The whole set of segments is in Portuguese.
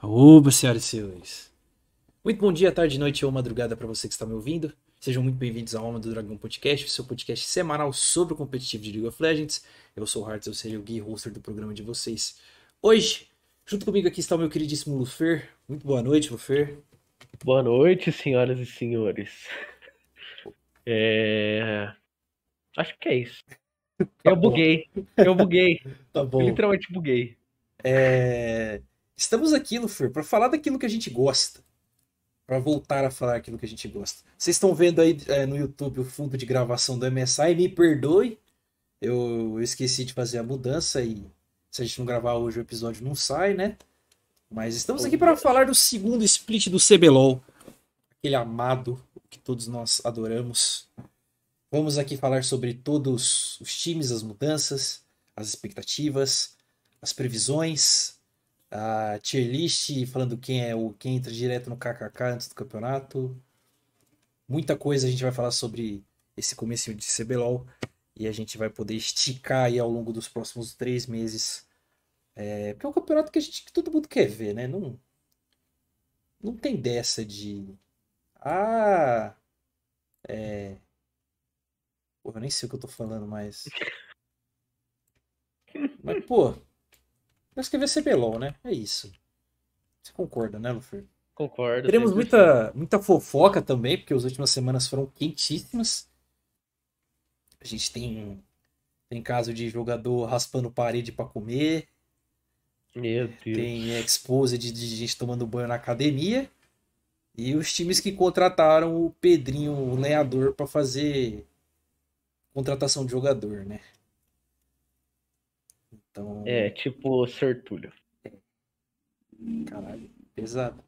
Oba, senhoras e senhores. Muito bom dia, tarde, noite ou madrugada para você que está me ouvindo. Sejam muito bem-vindos ao Alma do Dragão Podcast, seu podcast semanal sobre o competitivo de League of Legends. Eu sou o Hearts, eu serei o guia hoster do programa de vocês. Hoje, junto comigo aqui está o meu queridíssimo Lufer. Muito boa noite, Lufer. Boa noite, senhoras e senhores. É... Acho que é isso. Tá eu bom. buguei. Eu buguei. Tá Eu bom. literalmente buguei. É, Estamos aqui, Lufer, para falar daquilo que a gente gosta. Para voltar a falar aquilo que a gente gosta. Vocês estão vendo aí é, no YouTube o fundo de gravação do MSI, me perdoe. Eu esqueci de fazer a mudança e se a gente não gravar hoje o episódio não sai, né? Mas estamos aqui para falar do segundo split do CBLOL. Aquele amado que todos nós adoramos. Vamos aqui falar sobre todos os times, as mudanças, as expectativas, as previsões, a tier list, falando quem é o quem entra direto no KKK antes do campeonato. Muita coisa a gente vai falar sobre esse comecinho de CBLOL e a gente vai poder esticar aí ao longo dos próximos três meses. É, porque é um campeonato que, a gente, que todo mundo quer ver, né? Não, não tem dessa de. Ah. É. Porra, eu nem sei o que eu tô falando, mas. Mas, pô. Nós queremos ver CBLOL, né? É isso. Você concorda, né, Lufer? Concordo. Teremos 100%. muita, muita fofoca também, porque as últimas semanas foram quentíssimas. A gente tem, tem caso de jogador raspando parede pra comer, Meu Deus. tem expose de, de gente tomando banho na academia. E os times que contrataram o Pedrinho, o lenhador, pra fazer contratação de jogador, né? Então, É, tipo Sertúlio. Caralho, pesado.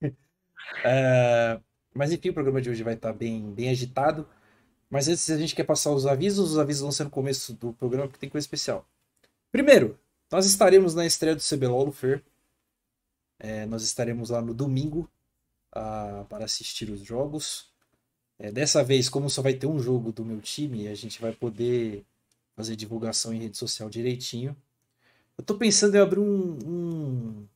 É, mas enfim, o programa de hoje vai estar bem, bem agitado. Mas antes a gente quer passar os avisos, os avisos vão ser no começo do programa porque tem coisa especial. Primeiro, nós estaremos na estreia do CBLOL no Fer. É, nós estaremos lá no domingo ah, para assistir os jogos. É, dessa vez, como só vai ter um jogo do meu time, a gente vai poder fazer divulgação em rede social direitinho. Eu tô pensando em abrir um, um,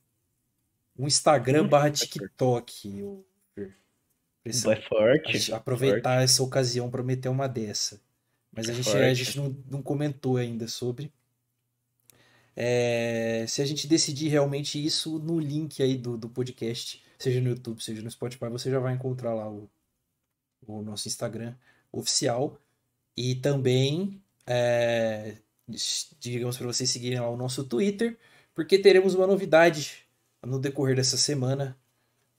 um Instagram Hum, barra. TikTok. Precisa É forte. aproveitar essa ocasião para meter uma dessa. Mas a gente, a gente não, não comentou ainda sobre. É, se a gente decidir realmente isso no link aí do, do podcast, seja no YouTube, seja no Spotify, você já vai encontrar lá o, o nosso Instagram oficial. E também, é, digamos para vocês seguirem lá o nosso Twitter, porque teremos uma novidade no decorrer dessa semana.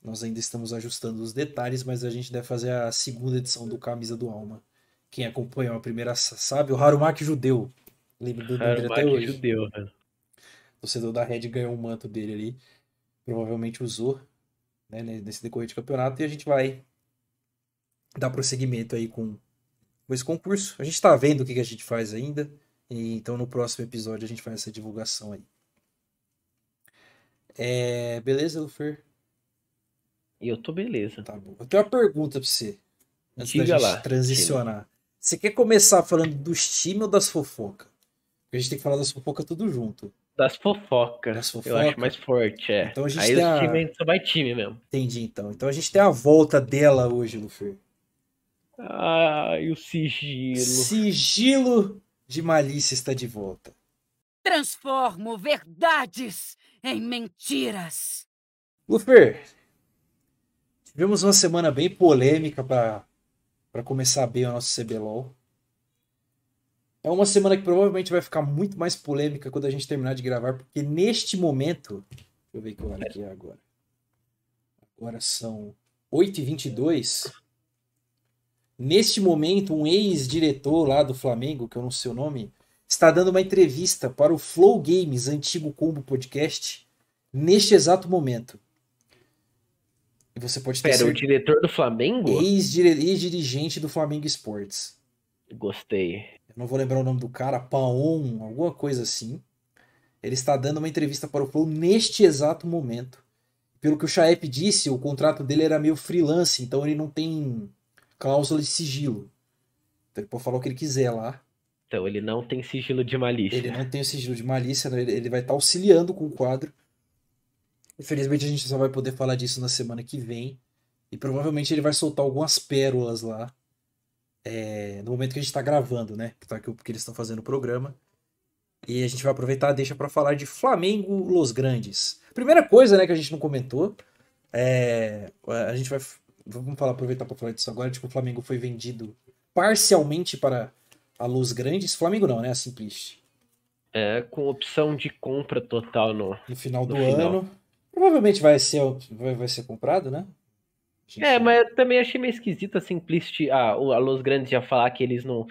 Nós ainda estamos ajustando os detalhes, mas a gente deve fazer a segunda edição do Camisa do Alma. Quem acompanhou a primeira sa- sabe, o Harumaki Judeu. Lembro do nome até hoje. judeu, velho. O torcedor da Red ganhou um manto dele ali. Provavelmente usou né, nesse decorrer de campeonato. E a gente vai dar prosseguimento aí com, com esse concurso. A gente está vendo o que, que a gente faz ainda. E, então no próximo episódio a gente faz essa divulgação aí. É, beleza, Lufer? Eu tô beleza. Tá bom. Eu tenho uma pergunta pra você. Antes Diga da gente lá, transicionar. Você quer começar falando dos times ou das fofocas? Porque a gente tem que falar das fofocas tudo junto. Das fofocas. Das Eu fofocas? acho mais forte, é. Então a gente Aí tem os a- times só vai time mesmo. Entendi, então. Então a gente tem a volta dela hoje, Lufer. Ai, o sigilo. Sigilo de malícia está de volta. Transformo verdades em mentiras. Lufer, tivemos uma semana bem polêmica para para começar bem o nosso CBLOL. É uma semana que provavelmente vai ficar muito mais polêmica quando a gente terminar de gravar, porque neste momento. Deixa eu ver que hora que é agora. Agora são 8h22. Neste momento, um ex-diretor lá do Flamengo, que eu não sei o nome, está dando uma entrevista para o Flow Games, antigo Combo Podcast, neste exato momento. E você pode ter Pera, o diretor do Flamengo? Ex-dirigente do Flamengo Sports. Gostei. Eu não vou lembrar o nome do cara, Paon, alguma coisa assim. Ele está dando uma entrevista para o Flow neste exato momento. Pelo que o Chaep disse, o contrato dele era meio freelance, então ele não tem cláusula de sigilo. Então ele pode falar o que ele quiser lá. Então, ele não tem sigilo de malícia. Ele não tem o sigilo de malícia, né? ele, vai estar auxiliando com o quadro. Infelizmente a gente só vai poder falar disso na semana que vem. E provavelmente ele vai soltar algumas pérolas lá. é, no momento que a gente tá gravando, né? Que, tá, eles estão fazendo o programa. E a gente vai aproveitar deixa para falar de Flamengo Los Grandes. Primeira coisa, né, que a gente não comentou. É, a gente vai. Vamos falar, aproveitar para falar disso agora. Tipo, o Flamengo foi vendido parcialmente para a Los Grandes. Flamengo não, né? A Simplist. É, com opção de compra total no. No final do No final. ano. Provavelmente vai ser, vai, vai ser comprado, né? A gente- É, mas eu também achei meio esquisito a Simplicity, ah, o- a Los Grandes já falar que eles não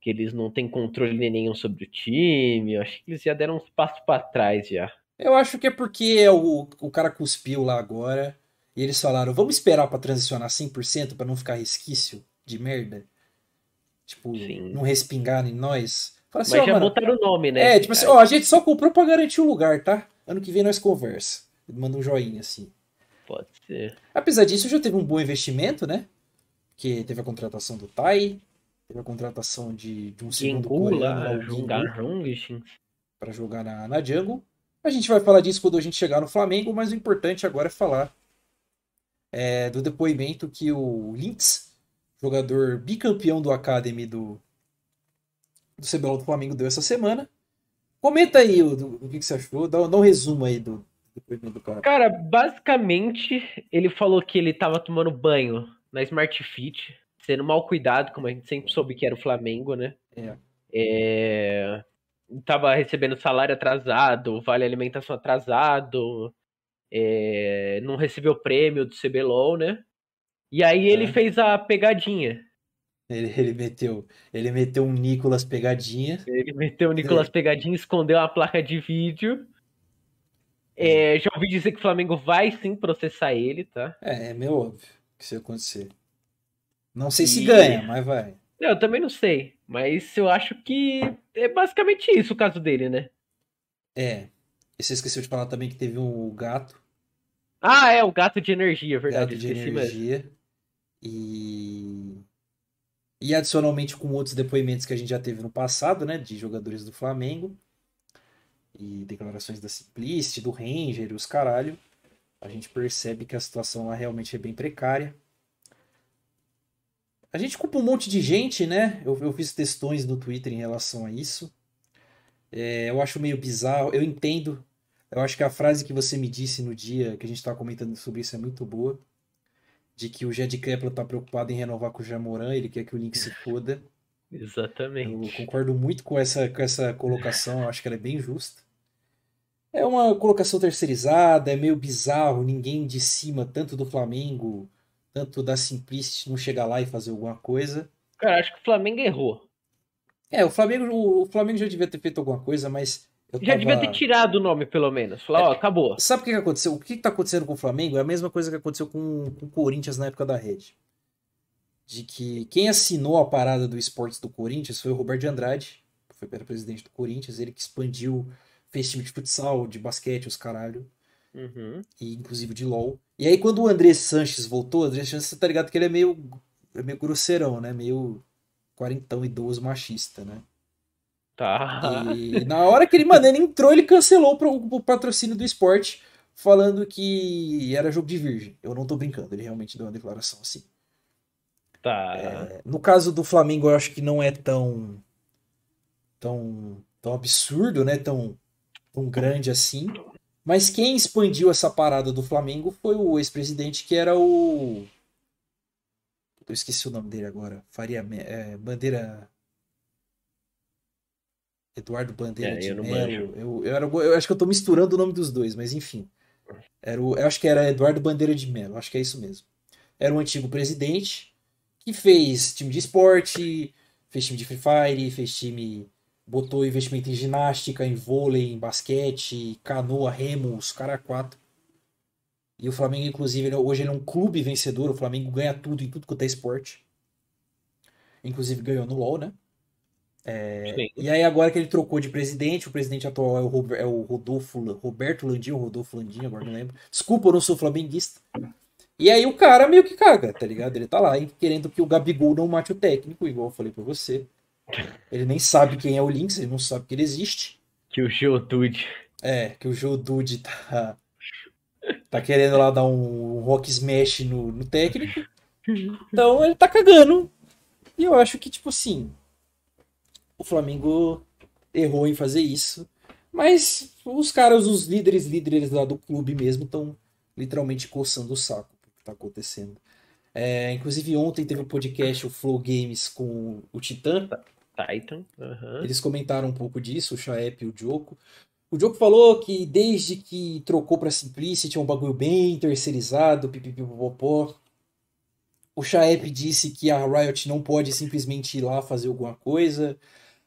que eles não têm controle nenhum sobre o time. Eu acho que eles já deram uns passos pra trás já. Eu acho que é porque o, o cara cuspiu lá agora e eles falaram, vamos esperar pra transicionar 100% pra não ficar resquício de merda. Tipo, Sim. não respingar em nós. Fala assim, Mas já mano, botaram o nome, né? é, tipo assim, ó, a gente só comprou pra garantir o lugar, tá? Ano que vem nós conversa. Manda um joinha assim. Pode ser. Apesar disso, já teve um bom investimento, né? Que teve a contratação do Tai, teve a contratação de, de um segundo Gengu coreano lá, lá, o Jungar Gengu. Jungishin. para jogar na, na Jungle. A gente vai falar disso quando a gente chegar no Flamengo, mas o importante agora é falar é, do depoimento que o Lynx, jogador bicampeão do Academy do, do CBLOL do Flamengo, deu essa semana. Comenta aí o, do- o que, que você achou, dá, dá um resumo aí do depoimento do cara. Cara, basicamente, ele falou que ele tava tomando banho na Smart Fit, sendo mal cuidado, como a gente sempre soube que era o Flamengo, né? É. É, Tava recebendo salário atrasado, vale alimentação atrasado, é, não recebeu prêmio do CBLOL, né? E aí ele É. fez a pegadinha. Ele, ele meteu, ele meteu um Nicolas pegadinha. Ele meteu o Nicolas Pegadinha, escondeu a placa de vídeo. É, já ouvi dizer que o Flamengo vai sim processar ele, tá? É, é meio óbvio que isso ia acontecer. Não sei se E- ganha, mas vai. Eu também não sei, mas eu acho que é basicamente isso o caso dele, né? É. E você esqueceu de falar também que teve um gato. Ah, é, o gato de energia, verdade, gato de mesmo. energia. E... e adicionalmente com outros depoimentos que a gente já teve no passado, né? De jogadores do Flamengo. E declarações da Simplist, do Ranger e os caralho. A gente percebe que a situação lá realmente é bem precária. A gente culpa um monte de gente, né? Eu, eu fiz textões no Twitter em relação a isso. É, eu acho meio bizarro. Eu entendo. Eu acho que a frase que você me disse no dia que a gente estava comentando sobre isso é muito boa. De que o Jed Kepler tá preocupado em renovar com o Jamoran, ele quer que o Link se foda. Eu Exatamente. concordo muito com essa, com essa colocação, eu acho que ela é bem justa. É uma colocação terceirizada, é meio bizarro, ninguém de cima, tanto do Flamengo, tanto da Simplicity, não chegar lá e fazer alguma coisa. Cara, acho que o Flamengo errou. É, o Flamengo, o Flamengo já devia ter feito alguma coisa, mas eu Já devia tava- ter tirado o nome, pelo menos. Falar, ó, acabou. Sabe o que que aconteceu? O que que tá acontecendo com o Flamengo é a mesma coisa que aconteceu com, com o Corinthians na época da Rede. De que quem assinou a parada do esportes do Corinthians foi o Roberto de Andrade, que foi presidente do Corinthians, ele que expandiu, fez time de futsal, de basquete, os caralho, Uhum. e inclusive de LoL. E aí quando o André Sanches voltou, o André Sanches, você tá ligado que ele é meio, é meio grosseirão, né? Meio quarentão idoso machista, né? Tá. E na hora que ele, mano, ele entrou, ele cancelou o, o patrocínio do esporte, falando que era jogo de virgem. Eu não tô brincando, ele realmente deu uma declaração assim. Tá. É, no caso do Flamengo, eu acho que não é tão tão, tão absurdo, né? Tão, tão grande assim. Mas quem expandiu essa parada do Flamengo foi o ex-presidente, que era o. Eu esqueci o nome dele agora. Faria é, Bandeira. Eduardo Bandeira É, de eu. Eu, eu, era- eu acho que eu tô misturando o nome dos dois, mas enfim. Era o, eu acho que era Eduardo Bandeira de Mello, acho que é isso mesmo. Era um antigo presidente que fez time de esporte, fez time de Free Fire, fez time. botou investimento em ginástica, em vôlei, em basquete, canoa, remo, os cara quatro. E o Flamengo, inclusive, ele- hoje ele é um clube vencedor, o Flamengo ganha tudo em tudo quanto é esporte. Inclusive ganhou no LoL, né? Sim. E aí, agora que ele trocou de presidente, o presidente atual é o, Rober- é o Rodolfo, Roberto Landim, Rodolfo Landim, agora não lembro. Desculpa, eu não sou flamenguista. E aí o cara meio que caga, tá ligado? Ele tá lá hein, querendo que o Gabigol não mate o técnico, igual eu falei pra você. Ele nem sabe quem é o Lynx, ele não sabe que ele existe. Que o Geodude. É, que o Joe Dude tá, Tá querendo lá dar um rock smash no, no técnico. Então ele tá cagando. E eu acho que, tipo assim, o Flamengo errou em fazer isso. Mas os caras, os líderes, líderes lá do clube mesmo, estão literalmente coçando o saco do que tá acontecendo. É, inclusive ontem teve um podcast, o Flow Games, com o Titã. Titan. aham. Eles comentaram um pouco disso, o Chaep e o Joko. O Joko falou que desde que trocou para Simplicity é um bagulho bem terceirizado, pipipipopopó. O Chaep disse que a Riot não pode simplesmente ir lá fazer alguma coisa,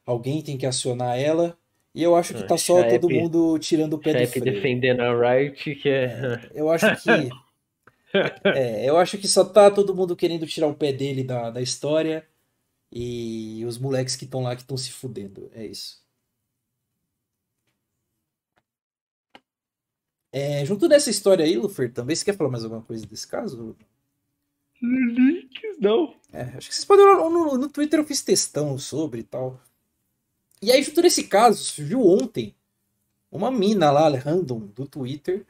alguém tem que acionar ela. E eu acho que tá só Chaep- todo mundo tirando o pé do Chefe freio. defendendo a Riot, que é. Eu acho que. É, eu acho que só tá todo mundo querendo tirar o pé dele da, da história. E os moleques que estão lá que estão se fudendo. É isso. É, junto nessa história aí, Lufer, também você quer falar mais alguma coisa desse caso? Links, não. É, acho que vocês podem olhar no, no Twitter eu fiz textão sobre e tal. E aí, junto nesse caso, surgiu ontem uma mina lá, random, do Twitter,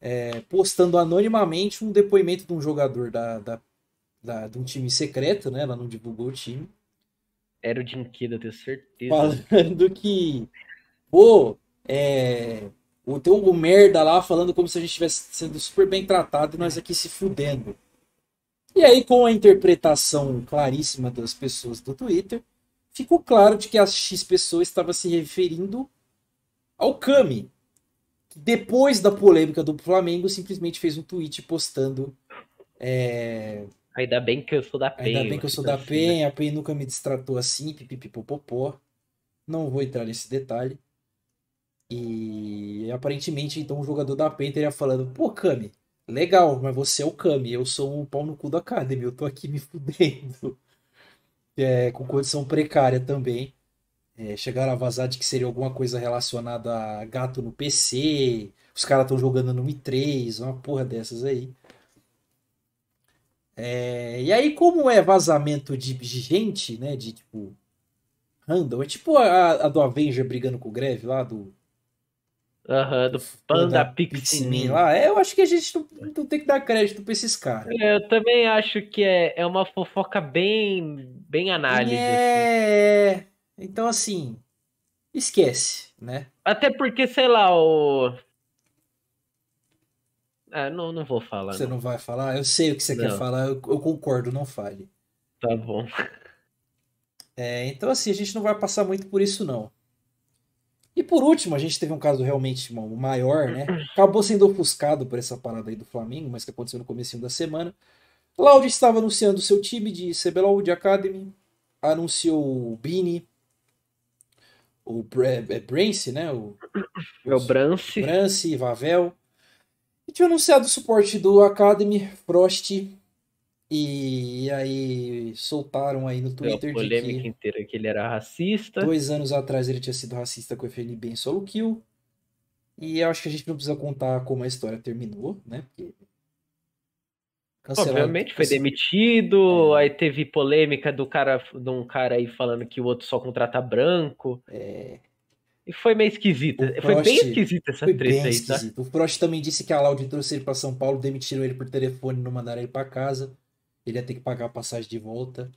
é, postando anonimamente um depoimento de um jogador da, da, da- de um time secreto, né? Ela não divulgou o time. Era o Dinquida, eu tenho certeza. Falando que, pô, é, o teu o merda lá falando como se a gente estivesse sendo super bem tratado e nós aqui se fudendo. E aí, com a interpretação claríssima das pessoas do Twitter, ficou claro de que a X pessoa estava se referindo ao Kami. que Depois da polêmica do Flamengo, simplesmente fez um tweet postando. é, Ainda bem que eu sou da Penha. Ainda bem que eu sou da PEN, a PEN nunca me destratou assim, pipipipopopó. Não vou entrar nesse detalhe. E aparentemente, então, o jogador da PEN teria falando, pô, Kami, legal, mas você é o Kami, eu sou um pau no cu da Academy, eu tô aqui me fudendo. É, com condição precária também. É, chegaram a vazar de que seria alguma coisa relacionada a gato no PC, os caras estão jogando no Mi 3, uma porra dessas aí. É, e aí, como é vazamento de de gente, né? De tipo. Random, é tipo a, a do Avenger brigando com o Greve lá, do Aham, do Panda Pixmin. lá. É, eu acho que a gente não, não tem que dar crédito pra esses caras. Eu também acho que é, é uma fofoca bem, bem análise. assim. É. Então, assim. Esquece, né? Até porque, sei lá, o. Ah, não, não vou falar. Você não. não vai falar? Eu sei o que você quer Não. falar, eu, eu concordo, não fale. Tá bom. É, então, assim, a gente não vai passar muito por isso, não. E por último, a gente teve um caso realmente maior, né? Acabou sendo ofuscado por essa parada aí do Flamengo, mas que aconteceu no comecinho da semana. Laude estava anunciando seu time de CBLOL de Academy, anunciou o Bini, o Bra- é Brance, né? O É o Brance. Brance, Vavel. E tinha anunciado o suporte do Academy, Frost. E aí soltaram aí no a Twitter de polêmica que inteira que ele era racista. Dois anos atrás ele tinha sido racista com o FNB em solo kill. E eu acho que a gente não precisa contar como a história terminou, né? Porque. Cancelado- Obviamente, foi demitido, É. aí teve polêmica do cara, de um cara aí falando que o outro só contrata branco. É, E foi meio esquisita. Foi bem Prost esquisita essa foi treta bem aí, tá? O Frost também disse que a Loud trouxe ele para São Paulo, demitiram ele por telefone, não mandaram ele para casa. Ele ia ter que pagar a passagem de volta.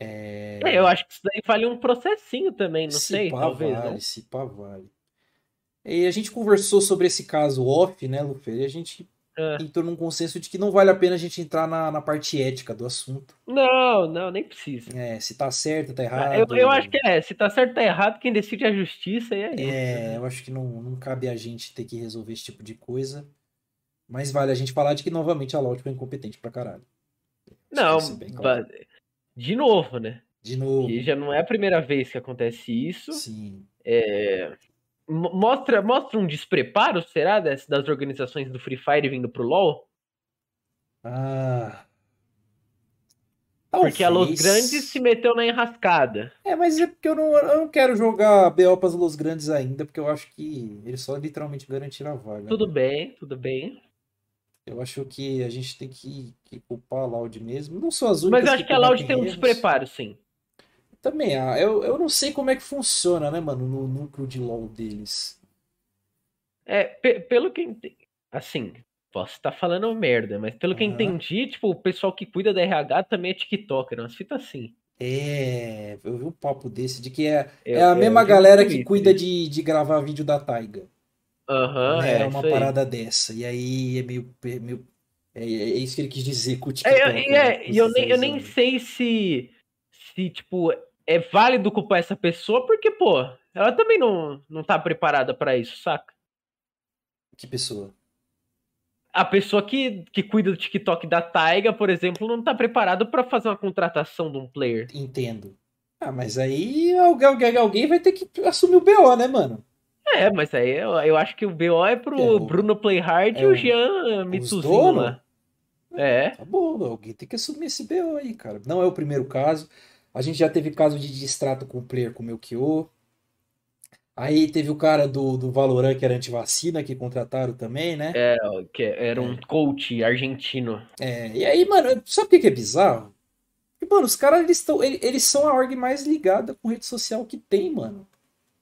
É, É, eu acho que isso daí vale um processinho também, não se sei, pá talvez vale, não. se pá vale. E a gente conversou sobre esse caso off, né, Lufer? E a gente É. entrou num consenso de que não vale a pena a gente entrar na, na parte ética do assunto. Não, não, nem precisa. É, se tá certo, tá Eu, errado. eu acho que é, se tá certo tá errado, quem decide é a justiça e é isso. É, eu acho que não, não cabe a gente ter que resolver esse tipo de coisa. Mas vale a gente falar de que, novamente, a Loud foi incompetente pra caralho. Não, é claro. de novo, né? De novo. Que já não é a primeira vez que acontece isso. Sim. É, mo- Mostra, mostra um despreparo, será, das, das organizações do Free Fire vindo pro LoL? Ah. Porque a Los Talvez. Grandes se meteu na enrascada. É, mas é porque eu não, eu não quero jogar BO pras Los Grandes ainda, porque eu acho que eles só literalmente garantiram a vaga. Tudo né? bem, tudo bem. Eu acho que a gente tem que, que culpar a Loud mesmo. Não são as únicas Mas eu acho que a Loud tem um despreparo, sim. Também, ah, eu, eu não sei como é que funciona, né, mano, no núcleo de LoL deles. É, pe- pelo que eu ente- Assim, posso estar falando merda, mas pelo que eu Aham. entendi, tipo, o pessoal que cuida da RH também é TikToker, umas fitas assim. É, eu vi um papo desse de que é, Eu- é a eu mesma galera que cuida isso. de, de gravar vídeo da Taiga. Né? é uma parada dessa. E aí é meio, é meio- é, é isso que ele quis dizer com o É, TikTok. e né, é, e eu nem, eu nem sei se, se, tipo, é válido culpar essa pessoa, porque, pô, ela também não, não tá preparada pra isso, saca? Que pessoa? A pessoa que, que cuida do TikTok da Taiga, por exemplo, não tá preparada pra fazer uma contratação de um player. Entendo. Ah, mas aí alguém- alguém vai ter que assumir o BO, né, mano? É, mas aí eu, eu acho que o BO é pro É, o- Bruno Playhard é e o- Jean lá. É. Tá bom, alguém tem que assumir esse BO aí, cara. Não é o primeiro caso. A gente já teve caso de distrato com o player com o Melchior. Aí teve o cara do, do Valorant que era antivacina, que contrataram também, né? É, que era um coach argentino. É, e aí, mano, sabe o que que é bizarro? Mano, os caras, eles, tão, eles, eles são a org mais ligada com rede social que tem, mano.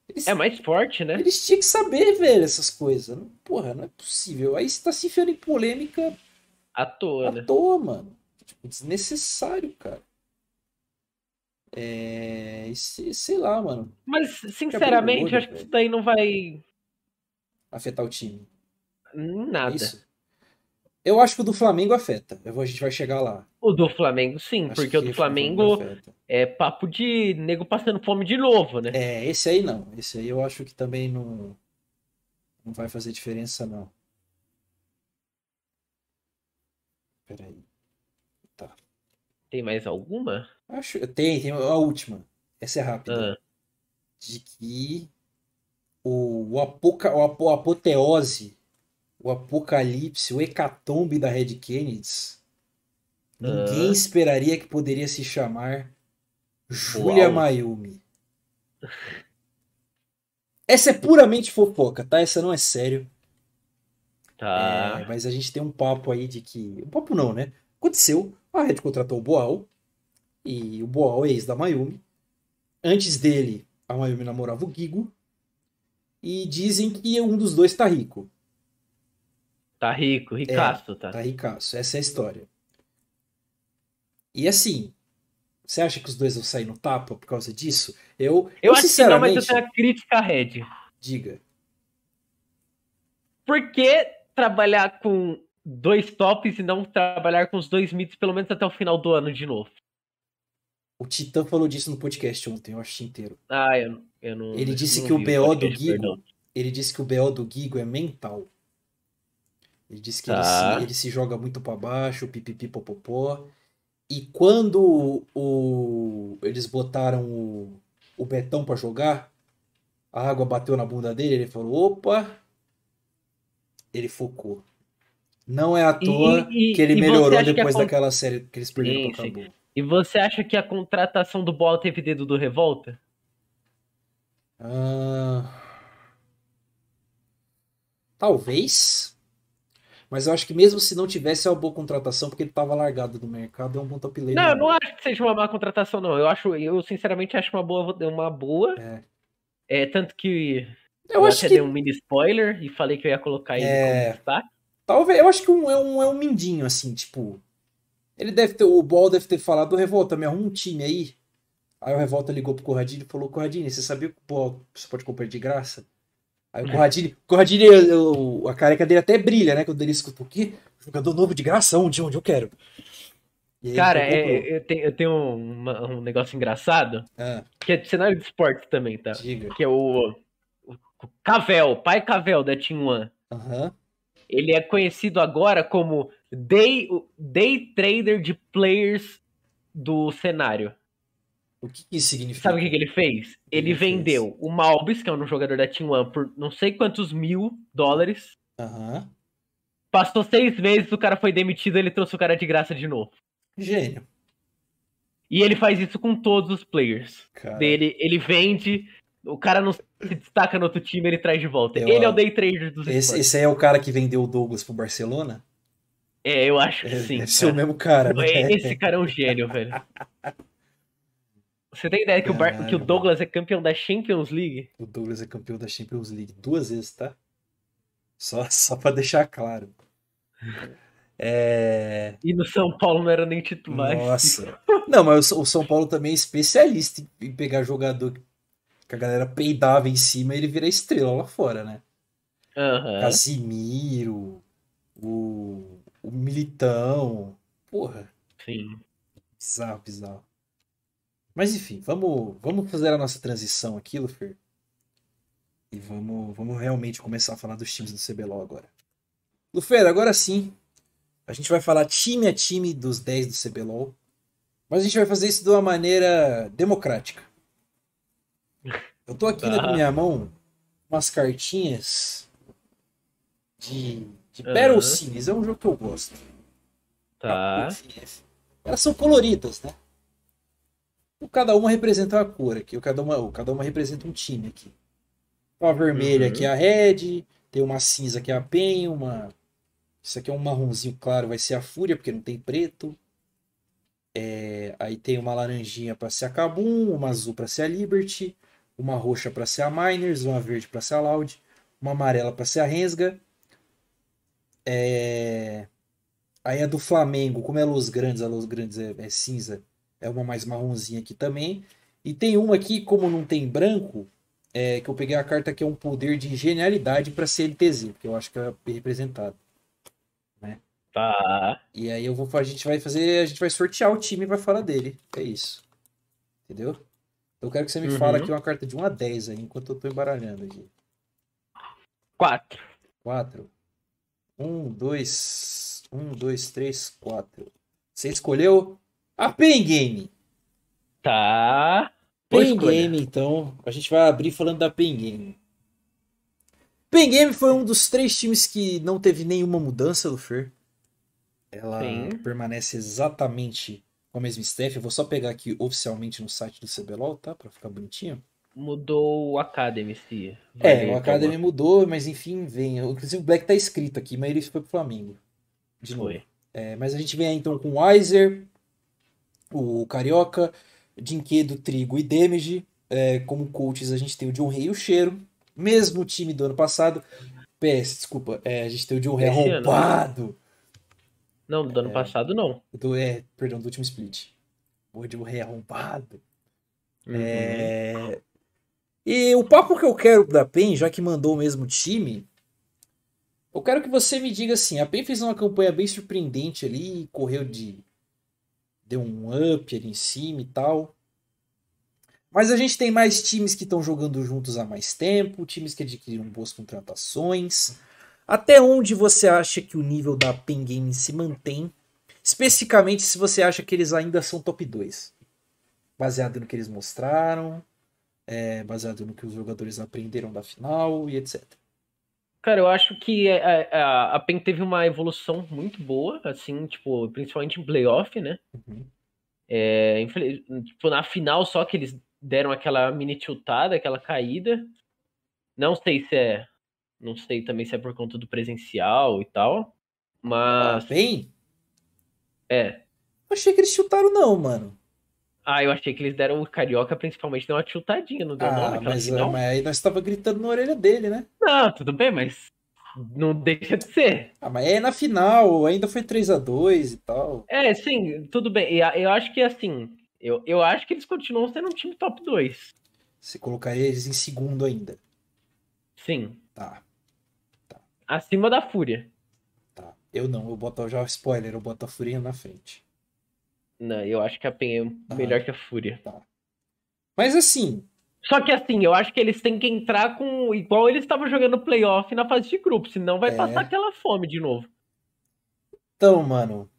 Eles, É mais forte, né? eles tinham que saber, velho, essas coisas. Porra, não é possível. Aí você tá se enfiando em polêmica À toa, à né? toa, mano. Tipo, desnecessário, cara. É. se- Sei lá, mano. Mas, olho, sinceramente, eu acho que velho. isso daí não vai Afetar o time. em É nada. isso? Eu acho que o do Flamengo afeta. Eu vou- a gente vai chegar lá. O do Flamengo, sim, Acho porque o do Flamengo afeta. é papo de nego passando fome de novo, né? É, esse aí não. Esse aí eu acho que também não, não vai fazer diferença, não. Peraí. Tem mais alguma? Acho, tem, tem a última. Essa é rápida. Ah, De que o, o, apoca, o, apoteose, o apocalipse, o hecatombe da Red Kennedy, ninguém Ah. esperaria que poderia se chamar Julia. Mayumi. Essa é puramente fofoca, tá? Essa não é sério. tá. É, mas a gente tem um papo aí de que. Um papo não, né? Aconteceu, a Red contratou o Boal, e o Boal é ex da Mayumi. Antes dele, a Mayumi namorava o Gigo, e dizem que um dos dois tá rico, Tá rico, ricaço, tá? tá ricaço. Essa é a história. E assim, você acha que os dois vão sair no tapa por causa disso? Eu, Eu acho que não, mas eu tenho uma crítica a Red. diga. Por que trabalhar com dois tops e não trabalhar com os dois mids pelo menos até o final do ano de novo? O Titã falou disso no podcast ontem, eu acho inteiro. Ah, eu, eu não. Ele disse não que o BO do Gigo, perdão. ele disse que o BO do Gigo é mental. Ele disse que ele, Tá. se, ele se joga muito pra baixo, pipipi popopó. E quando o, eles botaram o, o Betão pra jogar, a água bateu na bunda dele, ele falou, opa, ele focou. Não é à E- toa e- que ele e melhorou depois a daquela série que eles perderam sim. Cabo. E você acha que a contratação do Bola teve dedo do Revolta? Ah, Talvez. Mas eu acho que mesmo se não tivesse é uma boa contratação, porque ele tava largado do mercado, é um bom top. Não, eu não acho que seja uma má contratação, não. Eu acho, eu sinceramente acho uma boa, uma boa. É. É, tanto que Eu eu acho até que dei um mini spoiler e falei que eu ia colocar ele É. como destaque. talvez, eu acho que um- é um é um mindinho assim, tipo, ele deve ter o Ball deve ter falado, Revolta, me arruma um time aí. Aí o Revolta ligou pro Corradini e falou: Corradini, você sabia que o Ball você pode comprar de graça? Aí o Corradini, Corradini, o- a careca dele até brilha, né? Quando ele escuta o quê? Jogador novo de graça, onde, onde eu quero. Aí, Cara, comprou. é, eu, tenho, eu tenho uma- um negócio engraçado, Ah, que é de cenário de esporte também, tá? diga. Que é o, o Cavel, pai Cavel da Team One. Aham. Ele é conhecido agora como day, o day trader de players do cenário. O que isso significa? Sabe o que, que ele fez? Ele ele fez? vendeu o Malbis, que é um jogador da Team One, por não sei quantos mil dólares. Aham. Passou seis meses, o cara foi demitido, ele trouxe o cara de graça de novo. Gênio. E ele faz isso com todos os players Cara. dele. Ele vende, o cara não se destaca no outro time, ele traz de volta. Eu, ele é o day trader dos Esse, esse aí é o cara que vendeu o Douglas pro Barcelona? É, eu acho que É, sim. deve ser o mesmo cara, né? Esse cara é um gênio, velho. Você tem ideia que o, Bar- que o Douglas é campeão da Champions League? O Douglas é campeão da Champions League duas vezes, tá? Só, só pra deixar claro. É... E no São Paulo não era nem titular. Nossa. Não, mas o São Paulo também é especialista em pegar jogador que a galera peidava em cima e ele vira estrela lá fora, né? Aham. Casimiro, o, o Militão. Porra, Sim. bizarro, bizarro. Mas enfim, vamos, vamos fazer a nossa transição aqui, Lufer. E vamos, vamos realmente começar a falar dos times do CBLOL agora. Lufer, agora sim, a gente vai falar time a time dos 10 do CBLOL. Mas a gente vai fazer isso de uma maneira democrática. Eu tô aqui na Tá. minha mão umas cartinhas de, de. Battle Series. É um jogo que eu gosto. Tá. Elas são coloridas, né? O Cada uma representa uma cor aqui. o Cada uma, o cada uma representa um time aqui. Então, a vermelha Uhum. aqui é a Red, tem uma cinza que é a PEN, uma. Isso aqui é um marronzinho claro, vai ser a Fúria, porque não tem preto. É, Aí tem uma laranjinha para ser a Kabum, uma azul para ser a Liberty, uma roxa para ser a Miners, uma verde para ser a Loud, uma amarela para ser a Rensga. É, Aí a do Flamengo, como é Los Grandes, a Los Grandes é, é cinza, é uma mais marronzinha aqui também. E tem uma aqui, como não tem branco, é, que eu peguei a carta que é um poder de genialidade para CLTZ, porque eu acho que é bem representado. Tá. E aí eu vou, a gente vai fazer, a gente vai sortear o time e vai falar dele. É isso. Entendeu? Então eu quero que você me Uhum. fale aqui uma carta de 1 a 10 aí, enquanto eu tô embaralhando aqui. Quatro. 4. 1, 2, 1, 2, 3, 4. Você escolheu a Pen Game. Tá. Escolha. Game, então. A gente vai abrir falando da Pen Game. Pen Game foi um dos três times que não teve nenhuma mudança do Fer. Ela Sim. permanece exatamente com a mesma staff. Eu vou só pegar aqui oficialmente no site do CBLOL, tá? Pra ficar bonitinho. Mudou o Academy, se. É, o Academy alguma- mudou, mas enfim, vem. Inclusive o Black tá escrito aqui, mas ele foi pro Flamengo. De novo. Foi. É, mas a gente vem aí então com o Weiser, o Carioca, Dinquedo, Trigo e Damage. É, como coaches a gente tem o John Rey e o Cheiro. Mesmo time do ano passado. PS, desculpa. é, a gente tem o John Rey né? arrombado. Não, do ano passado não. Do, é, perdão, do último split. O John Rey arrombado. Uhum. É, E o papo que eu quero da PEN, já que mandou o mesmo time, eu quero que você me diga assim: a PEN fez uma campanha bem surpreendente ali, correu de. Deu um up ali em cima e tal. Mas a gente tem mais times que estão jogando juntos há mais tempo, times que adquiriram boas contratações. Até onde você acha que o nível da PEN Game se mantém? Especificamente se você acha que eles ainda são top 2. Baseado no que eles mostraram, é, baseado no que os jogadores aprenderam da final e etc. Cara, eu acho que a, a, a PEN teve uma evolução muito boa, assim, tipo, principalmente em playoff, né? Uhum. É, tipo, na final só que eles deram aquela mini tiltada, aquela caída. Não sei se é. Não sei também se é por conta do presencial e tal. Ah, Mas. bem? É. Achei que eles chutaram não, mano. Ah, eu achei que eles deram o Carioca, principalmente, deu uma tiltadinha, não deu não Ah, naquela mas, final? mas aí nós tava gritando na orelha dele, né? Não, tudo bem, mas não deixa de ser. Ah, mas é na final, ainda foi 3 a 2 e tal. É, sim, tudo bem. Eu acho que assim, eu, eu acho que eles continuam sendo um time top 2. Você colocaria eles em segundo ainda. Sim. Tá, Acima da Fúria. tá. Eu não, eu boto já spoiler, eu boto a Furinha na frente. Não, eu acho que a PEN é melhor que a Fúria. Mas assim, Só que assim, eu acho que eles têm que entrar com. Igual eles estavam jogando playoff na fase de grupo, senão vai É. passar aquela fome de novo. então, mano,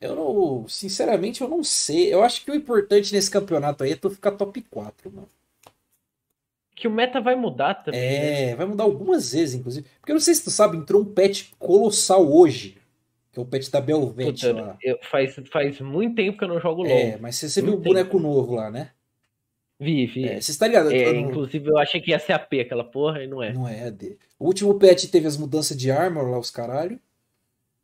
eu não, sinceramente, eu não sei. Eu acho que o importante nesse campeonato aí é tu ficar top 4, mano. Que o meta vai mudar também. né? É, vai mudar algumas vezes, inclusive. Porque eu não sei se tu sabe, entrou um patch colossal hoje. Que é o patch da Belvet Puta, lá. eu- faz, faz muito tempo que eu não jogo LOL. É, mas você, você viu o boneco novo lá, né? Vi, vi. É, você está ligado? É, Eu inclusive eu achei que ia ser AP aquela porra e não é. Não é AD. O último patch teve as mudanças de armor lá, os caralho.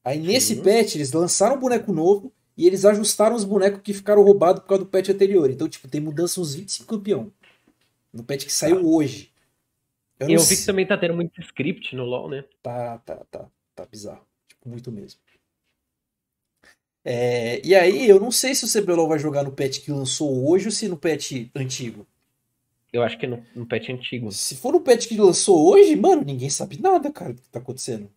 Aí nesse Sim. patch eles lançaram um boneco novo e eles ajustaram os bonecos que ficaram roubados por causa do patch anterior. Então, tipo, tem mudança uns 25 campeão. No patch que saiu Tá. hoje. Eu, Eu vi que também tá tendo muito script no LoL, né? Tá, tá, tá, tá bizarro. Tipo, muito mesmo. É, e aí, eu não sei se o CBLOL vai jogar no patch que lançou hoje ou se no patch antigo. Eu acho que no, no patch antigo. Se for no patch que lançou hoje, mano, ninguém sabe nada, cara, do que tá acontecendo.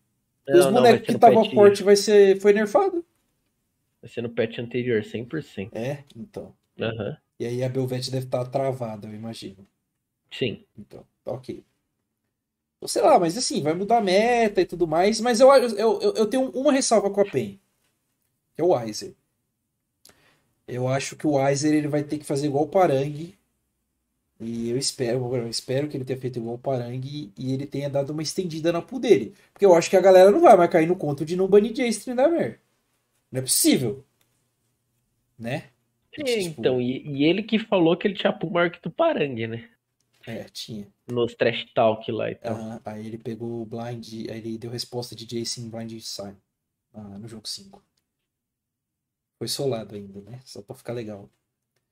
Os Não, vai bonecos que tava patch- forte vai ser, foi nerfado. Vai ser no patch anterior, 100%. É, então. Aham. E aí a Belvete deve estar travada, eu imagino. Sim. Então, tá ok. Ou sei lá, mas assim, vai mudar a meta e tudo mais. Mas eu, eu, eu, eu tenho uma ressalva com a PEN. Que é o Weiser. Eu acho que o Weiser ele vai ter que fazer igual o Parangue. E eu espero, eu espero que ele tenha feito igual o Parangue e ele tenha dado uma estendida na pool dele. Porque eu acho que a galera não vai mais cair no conto de não banir Jace Tryndamere. Não é possível. Né? É, então, e, e ele que falou que ele tinha pool maior que Tuparangue, né? É, tinha. Nos trash talk lá e tal. Aham, aí ele pegou o blind, aí ele deu resposta de Jace em blind sign ah, no jogo 5. Foi solado ainda, né? Só pra ficar legal.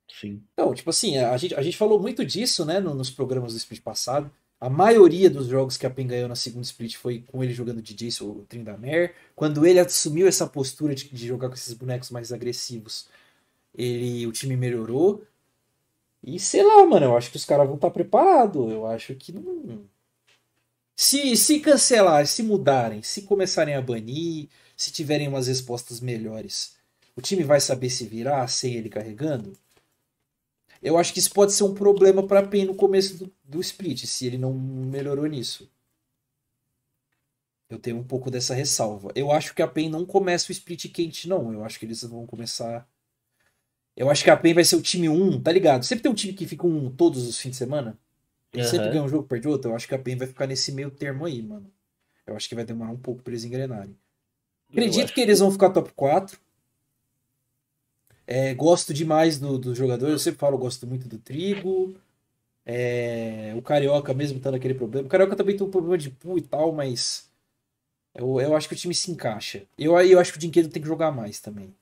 Sim. Então, tipo assim, a gente, a gente falou muito disso, né, no- nos programas do split passado. A maioria dos jogos que a PEN ganhou na segunda split foi com ele jogando de Jace ou Tryndamere. Quando ele assumiu essa postura de, de jogar com esses bonecos mais agressivos, ele, o time melhorou. E sei lá, mano, eu acho que os caras vão estar preparados. Eu acho que não. Se, se cancelar, se mudarem, se começarem a banir, se tiverem umas respostas melhores, o time vai saber se virar sem ele carregando? Eu acho que isso pode ser um problema para PEN no começo do, do split, se ele não melhorou nisso. Eu tenho um pouco dessa ressalva. Eu acho que a PEN não começa o split quente, não. Eu acho que eles vão começar. Eu acho que a PEN vai ser o time 1, tá ligado? Sempre tem um time que fica um todos os fins de semana. Ele sempre Aham. ganha um jogo, perde outro. Eu acho que a PEN vai ficar nesse meio termo aí, mano. Eu acho que vai demorar um pouco pra eles engrenarem. Acredito que eles vão ficar top 4. É, gosto demais do, do jogador. Eu sempre falo, gosto muito do Trigo. É, o Carioca mesmo tá naquele problema. O Carioca também tem um problema de pool e tal, mas eu, eu acho que o time se encaixa. Eu, eu acho que o Dinquedo tem que jogar mais também.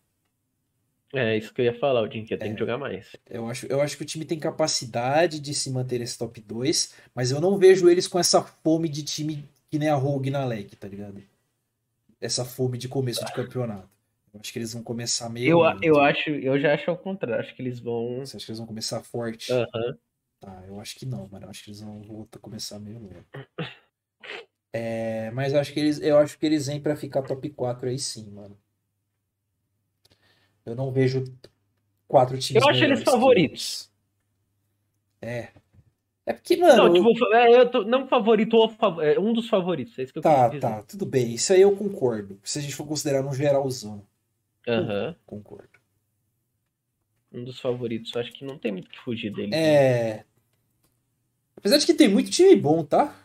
É isso que eu ia falar, o tem É. que jogar mais. Eu acho, eu acho que o time tem capacidade de se manter nesse top 2, mas eu não vejo eles com essa fome de time que nem a Rogue na leg, tá ligado? Essa fome de começo de campeonato. Eu acho que eles vão começar meio. Eu, eu acho, eu já acho ao contrário, acho que eles vão. Você acha que eles vão começar forte? Aham. Tá, eu acho que não, mano. Eu acho que eles vão voltar começar meio lento. É, mas eu acho que eles, eu acho que eles vêm pra ficar top 4 aí sim, mano. Eu não vejo quatro times Eu acho eles favoritos. É. É porque, mano. Não, tipo, é, eu tô, não favorito, ou fav- é um dos favoritos, é isso que eu Tá, tá, tudo bem. Isso aí eu concordo. Se a gente for considerar no geralzão, Aham. concordo. Um dos favoritos, acho que não tem muito o que fugir dele. É. Apesar de que tem muito time bom, tá?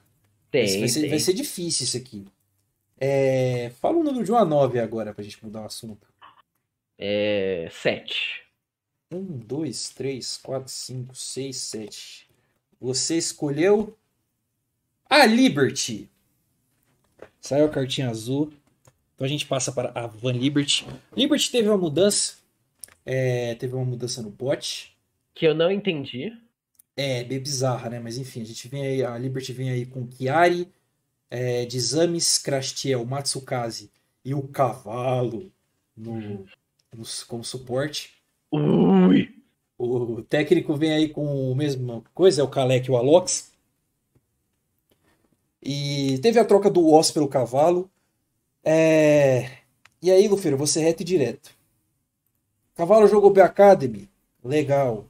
Tem, vai, ser, tem. vai ser difícil isso aqui. É... Fala o número de uma 9 agora pra gente mudar o assunto. É. Sete. 1, 2, 3, 4, 5, 6, 7. Você escolheu a Liberty. Saiu a cartinha azul. Então a gente passa para a Van Liberty. Liberty teve uma mudança. É, teve uma mudança no bot. Que eu não entendi. É, bem bizarra, né? Mas enfim, a gente vem aí, a Liberty vem aí com Chiari, é, Dizames, Crastiel, Matsukaze e o Cavalo no, nos- como suporte. Ui! O técnico vem aí com a mesma coisa, é o Kalec e o Alox. E teve a troca do Oz pelo Cavalo. É, E aí, Lufeiro, você reto e direto. Cavalo jogou B Academy? Legal.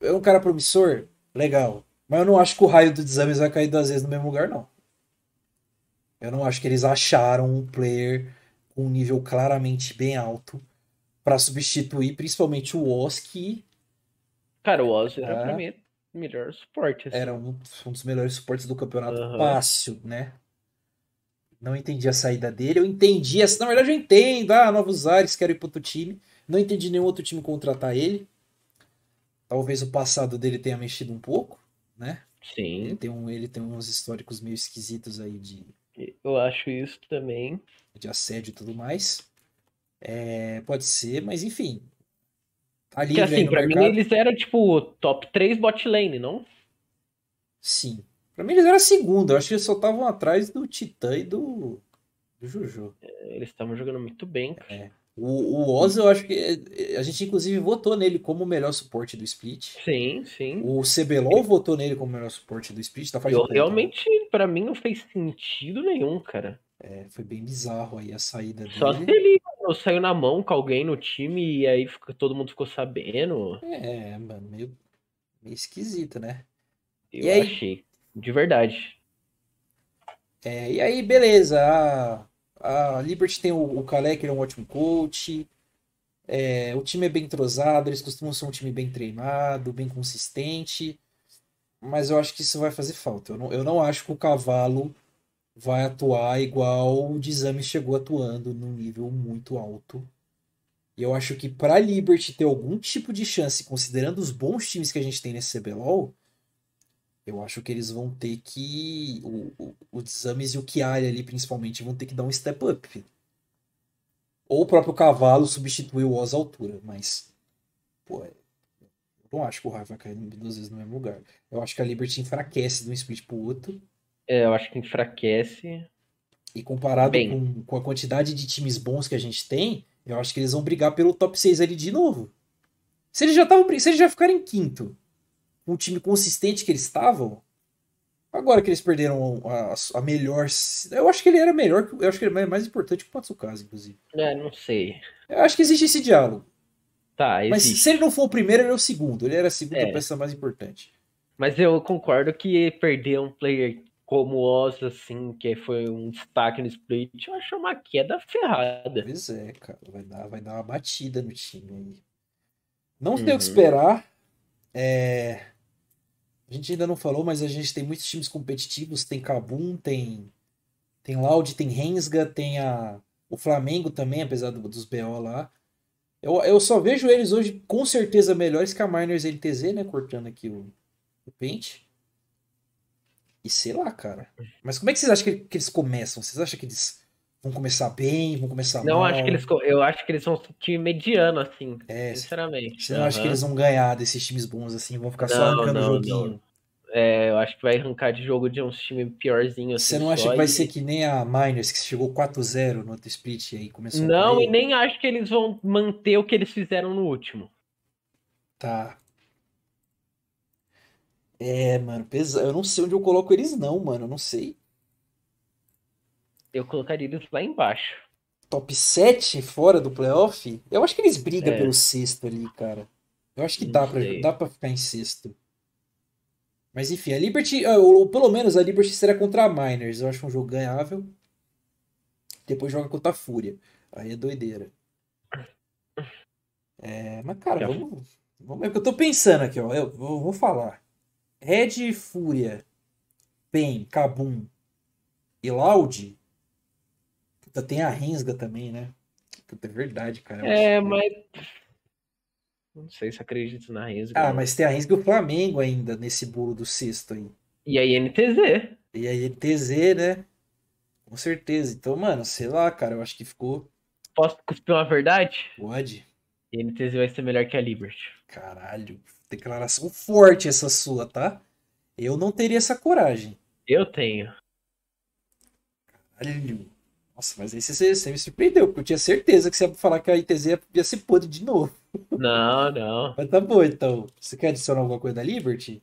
É um cara promissor? Legal. Mas eu não acho que o raio do Desames vai cair duas vezes no mesmo lugar, não. Eu não acho que eles acharam um player com um nível claramente bem alto para substituir principalmente o Oz, que Cara, o Oz era Ah. pra mim o melhor suporte. assim. era um, um dos melhores suportes do campeonato Aham. fácil, né? Não entendi a saída dele. Eu entendi, essa- na verdade eu entendo, ah, novos ares, quero ir para outro time. Não entendi nenhum outro time contratar ele. Talvez o passado dele tenha mexido um pouco, né? Ele Sim, tem, um, ele tem uns históricos meio esquisitos aí de, eu acho isso também. de assédio e tudo mais. É, pode ser, mas enfim. Tá Porque livre aí assim, pra mim mercado. eles eram tipo top 3 bot lane, não? Sim. Pra mim eles eram a segunda. Eu acho que eles só estavam atrás do Titã e do, do Juju. Eles estavam jogando muito bem. cara. É. O, o Oz, eu acho que. é, A gente, inclusive, votou nele como o melhor suporte do split. Sim, sim. O CBLOL votou nele como o melhor suporte do split. Tá faz Eu, tempo, realmente, pra mim, não fez sentido nenhum, cara. né? É, foi bem bizarro aí a saída Só se dele. ele mano, saiu na mão com alguém no time e aí fica- todo mundo ficou sabendo. É, mano, meio, meio esquisito, né? Eu E aí? achei. De verdade. É, e aí, beleza. A, a Liberty tem o, o Kalec, ele é um ótimo coach. É, o time é bem entrosado, eles costumam ser um time bem treinado, bem consistente. Mas eu acho que isso vai fazer falta. Eu não, eu não acho que o Cavalo vai atuar igual o Dizame chegou atuando num nível muito alto. E eu acho que para a Liberty ter algum tipo de chance, considerando os bons times que a gente tem nesse CBLOL, eu acho que eles vão ter que. O, o, o e o Chiari ali, principalmente, vão ter que dar um step up. Ou o próprio Cavalo substituir o Oz à altura, mas. Pô, eu não acho que o Raio vai cair duas vezes no mesmo lugar. Eu acho que a Liberty enfraquece de um split pro outro. É, eu acho que enfraquece. E comparado Bem. com, com a quantidade de times bons que a gente tem, eu acho que eles vão brigar pelo top 6 ali de novo. Se eles já estavam, se eles já ficarem em quinto, com o time consistente que eles estavam, agora que eles perderam a, a melhor, eu acho que ele era melhor, eu acho que ele é mais importante que o Matsukaze, inclusive. É, não sei. Eu acho que existe esse diálogo. Tá, Mas existe. se ele não for o primeiro, ele é o segundo. Ele era a segunda É. peça mais importante. Mas eu concordo que perder um player como o Oz, assim, que foi um destaque no split, eu acho uma queda ferrada. Pois é, cara. Vai dar, vai dar uma batida no time aí. Não tem o que Uhum. esperar. É, A gente ainda não falou, mas a gente tem muitos times competitivos. Tem Kabum, tem tem Loud, tem Rensga, tem a... o Flamengo também, apesar do- dos BO lá. Eu, eu só vejo eles hoje com certeza melhores que a Miners LTZ, né? Cortando aqui o, o pente. E sei lá, cara. Mas como é que vocês acham que, que eles começam? Vocês acham que eles vão começar bem, vão começar Não mal? acho que eles, eu acho que eles são um time mediano, assim, É, sinceramente. Você não acha que eles vão ganhar desses times bons assim, vão ficar só Não, arrancando não, joguinho? não. É, eu acho que vai arrancar de jogo de uns times piorzinhos. Você assim, não acha só que vai e- ser que nem a Miners, que chegou 4-0 no outro split e aí começou a Não, cair? e nem acho que eles vão manter o que eles fizeram no último. Tá. É, mano, pesa... eu não sei onde eu coloco eles não, mano, eu não sei. Eu colocaria eles lá embaixo. Top 7 fora do playoff? Eu acho que eles brigam É. pelo sexto ali, cara. Eu acho que Não dá pra, dá pra ficar em sexto. Mas enfim, a Liberty, ah, ou pelo menos a Liberty será contra a Miners. Eu acho um jogo ganhável. Depois joga contra a Fúria. Aí é doideira. É, mas cara, vamos, vamos. É o que eu tô pensando aqui, ó. Eu vou, vou falar. Red, Fúria, PEN, Kabum e Loud. Tem a Rensga também, né? Puta, é verdade, cara. É, mas. Não sei se acredito na Rensga. Ah, não. mas tem a Rensga e o Flamengo ainda nesse bolo do sexto aí. E a INTZ. E aí TZ, né? Com certeza. Então, mano, sei lá, cara, eu acho que ficou. Posso cuspir uma verdade? Pode. A INTZ vai ser melhor que a Liberty. Caralho. Declaração forte essa sua, tá? Eu não teria essa coragem. Eu tenho. Caralho. Nossa, mas aí você, você me surpreendeu, porque eu tinha certeza que você ia falar que a ITZ ia, ser podre de novo. Não, não. Mas tá bom, então. Você quer adicionar alguma coisa da Liberty?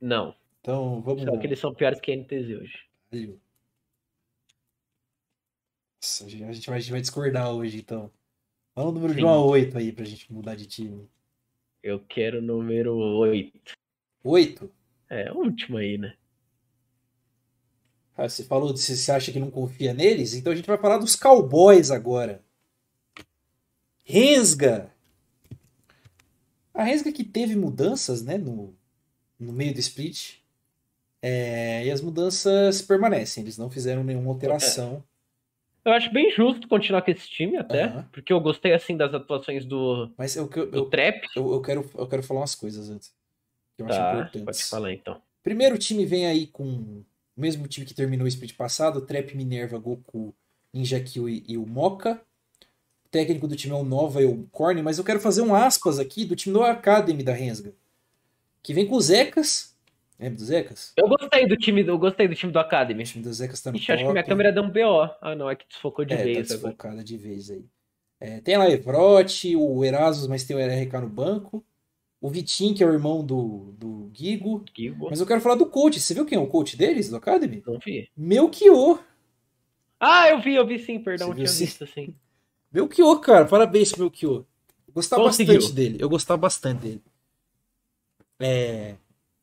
Não. Então, vamos Só que eles são piores que a NTZ hoje. Caralho. Nossa, a gente vai, a gente vai discordar hoje, então. Fala o número de Sim. 1 a 8 aí pra gente mudar de time. Eu quero o número 8. 8? É, o último aí, né? Ah, você falou de se você acha que não confia neles, então a gente vai falar dos Cowboys agora. Rensga. A Rensga que teve mudanças, né, no, no meio do split. É, e as mudanças permanecem, eles não fizeram nenhuma alteração. Eu acho bem justo continuar com esse time até. Porque eu gostei assim das atuações do, Mas eu, eu, do eu, Trap. eu, eu quero, eu quero falar umas coisas antes. Que eu acho Tá, importantes. pode falar então. Primeiro time vem aí com o mesmo time que terminou o split passado, Trap, Minerva, Goku, Ninja Kill e, e o Mocha. O técnico do time é o Nova e o Korn, mas eu quero fazer um aspas aqui do time do Academy da Rensga. Que vem com o Zecas, Lembra do Zecas? Eu gostei do time, eu gostei do time do O Academy. time do Zecas tá no Ixi, acho que minha câmera deu um BO. Ah, não, é que desfocou de é, tá vez agora. desfocada de vez aí. É, tem lá Evrote, o Erasus, mas tem o RK no banco. O Vitinho, que é o irmão do, do Gigo. Gigo. Mas eu quero falar do coach. Você viu quem é o coach deles, do Academy? Não vi. Melchior. Ah, eu vi, eu vi sim, perdão, Você tinha sim? visto sim. Melchior, cara. Parabéns Melchior. Eu gostava Conseguiu. bastante dele. Eu gostava bastante dele. É.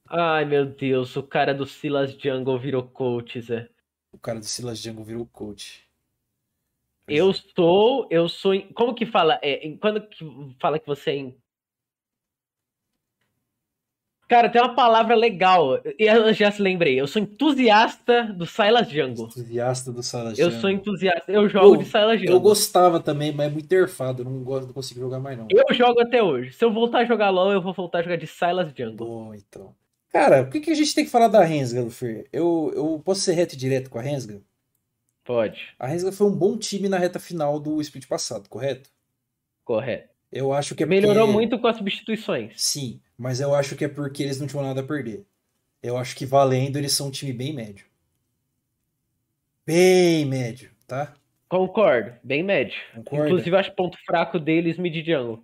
Ai, meu Deus, o cara do Silas Jungle virou coach, Zé. O cara do Silas Jungle virou coach. Eu sou, eu sou, como que fala? É, quando que fala que você é. Cara, tem uma palavra legal. Eu já se lembrei. Eu sou entusiasta do Silas Jungle. Entusiasta do Silas Eu Jungle. sou entusiasta. Eu jogo Pô, de Silas Jungle. Eu gostava também, mas é muito nerfado. Eu não gosto, não consigo jogar mais, não. Eu jogo até hoje. Se eu voltar a jogar LoL, eu vou voltar a jogar de Silas Jungle. Bom, então. Cara, por que, que a gente tem que falar da Rensga, Lufer? Eu, eu posso ser reto e direto com a Rensga? Pode. A Rensga foi um bom time na reta final do split passado, correto? Correto. Eu acho que é Melhorou porque- muito com as substituições. Sim, mas eu acho que é porque eles não tinham nada a perder. Eu acho que valendo, eles são um time bem médio. Bem médio, tá? Concordo. Bem médio. Concorda? Inclusive, acho ponto fraco deles mid jungle.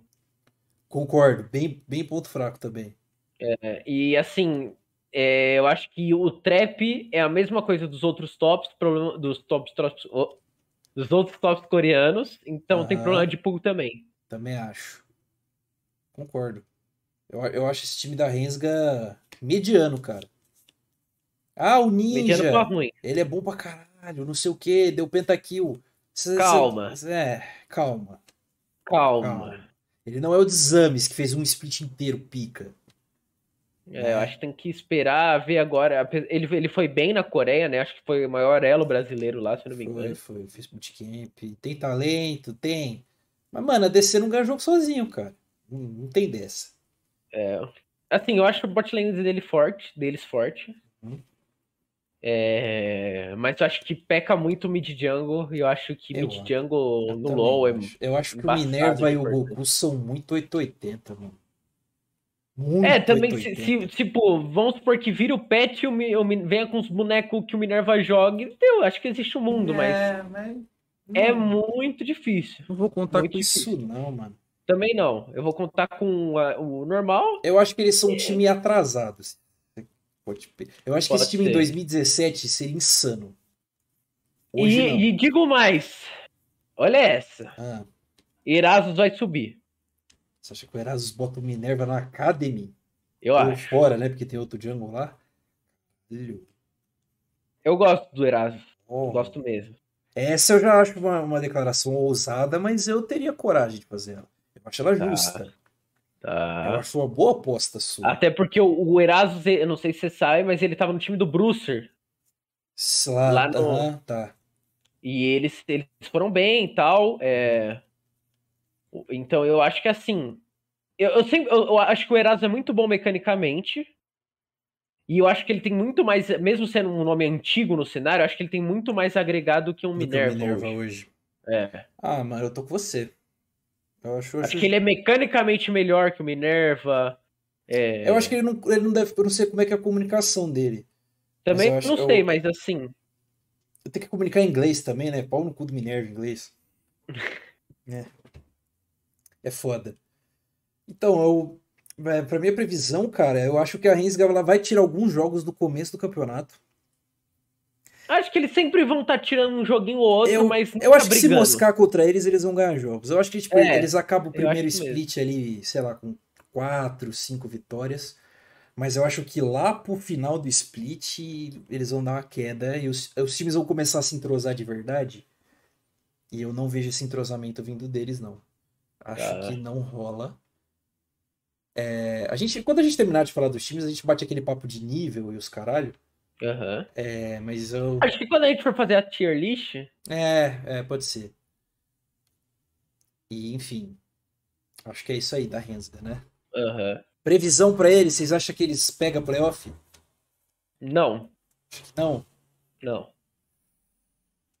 Concordo, bem, bem ponto fraco também. É, E assim, é, eu acho que o trap é a mesma coisa dos outros tops, problema dos tops, tops oh, dos outros tops coreanos, então tem problema de pool também. Também acho. Concordo. Eu, eu acho esse time da Rensga mediano, cara. Ah, o Mediano Ninja. ruim. Ele é bom pra caralho, não sei o que, deu pentakill. Cê- cê- Calma. É, calma. Calma. Calma. Ele não é o Desames que fez um split inteiro pica. É, eu acho que tem que esperar ver agora. Ele, ele foi bem na Coreia, né? Acho que foi o maior elo brasileiro lá, se eu não me Foi, engano. foi, fez bootcamp. Tem talento, tem. Mas, mano, a DC não ganha jogo sozinho, cara. Não, não tem dessa. Assim, eu acho o bot lane dele forte, deles forte. Uhum. É, mas eu acho que peca muito o mid jungle e eu acho que Eu mid jungle Eu no LoL é acho. Eu acho que o Minerva e o. Goku são muito 880, mano. Muito É, também, se, 880. se- tipo, vamos supor que vira o pet e o, o venha com os bonecos que o Minerva joga. Eu acho que existe um mundo, mas É, mas... é não- muito difícil. Não vou contar muito com isso, difícil. não, mano. Também não. Eu vou contar com a- o normal. Eu acho que eles são um time atrasado. assim. Eu acho que Pode esse time em ser. 2017 seria insano. Hoje E, não. e digo mais. Olha essa. Ah, Erasus vai subir. você acha que o Erasus bota o Minerva na Academy? Eu Ou acho. fora, né? Porque tem outro jungle lá. Eu gosto do Erasus. Oh. Gosto mesmo. Essa eu já acho uma, uma declaração ousada, mas eu teria coragem de fazer ela. Eu acho ela Tá. justa. Eu Tá. acho uma boa aposta sua. Até porque o, o Erasus, eu não sei se você sabe, mas ele tava no time do Brucer. Lá, lá no- aham, tá. E eles, eles foram bem e tal. é. Então eu acho que assim. Eu, eu sempre, eu, eu acho que o Erasus é muito bom mecanicamente. E eu acho que ele tem muito mais. Mesmo sendo um nome antigo no cenário, eu acho que ele tem muito mais agregado que um que Minerva. Minerva hoje. hoje. É. Ah, mano, eu tô com você. Eu acho, eu Acho acho- que ele é mecanicamente melhor que o Minerva. é, eu acho que ele não, ele não deve. Eu não sei como é que é a comunicação dele. Também eu acho- não eu- sei, mas assim. Eu tenho que comunicar em inglês também, né? Pau no cu do Minerva em inglês. É. É foda. Então, eu. é, Pra minha previsão, cara, eu acho que a Rensga vai tirar alguns jogos do começo do campeonato. Acho que eles sempre vão estar tirando um joguinho ou outro, Eu, mas eu nunca acho que se moscar contra eles, eles vão ganhar jogos. Eu acho que tipo, É, eles acabam o primeiro acho mesmo. split ali, sei lá, com quatro, cinco vitórias. Mas eu acho que lá pro final do split, eles vão dar uma queda e os, os times vão começar a se entrosar de verdade. E eu não vejo esse entrosamento vindo deles, não. Acho Tá. que não rola. É, a gente, quando a gente terminar de falar dos times, a gente bate aquele papo de nível e os caralho. Aham. É, mas eu. Acho que quando a gente for fazer a tier list, É, é, pode ser. E, enfim. Acho que é isso aí da Rensga, né? aham. Previsão pra eles, vocês acham que eles pegam playoff? Não, Acho que não. não.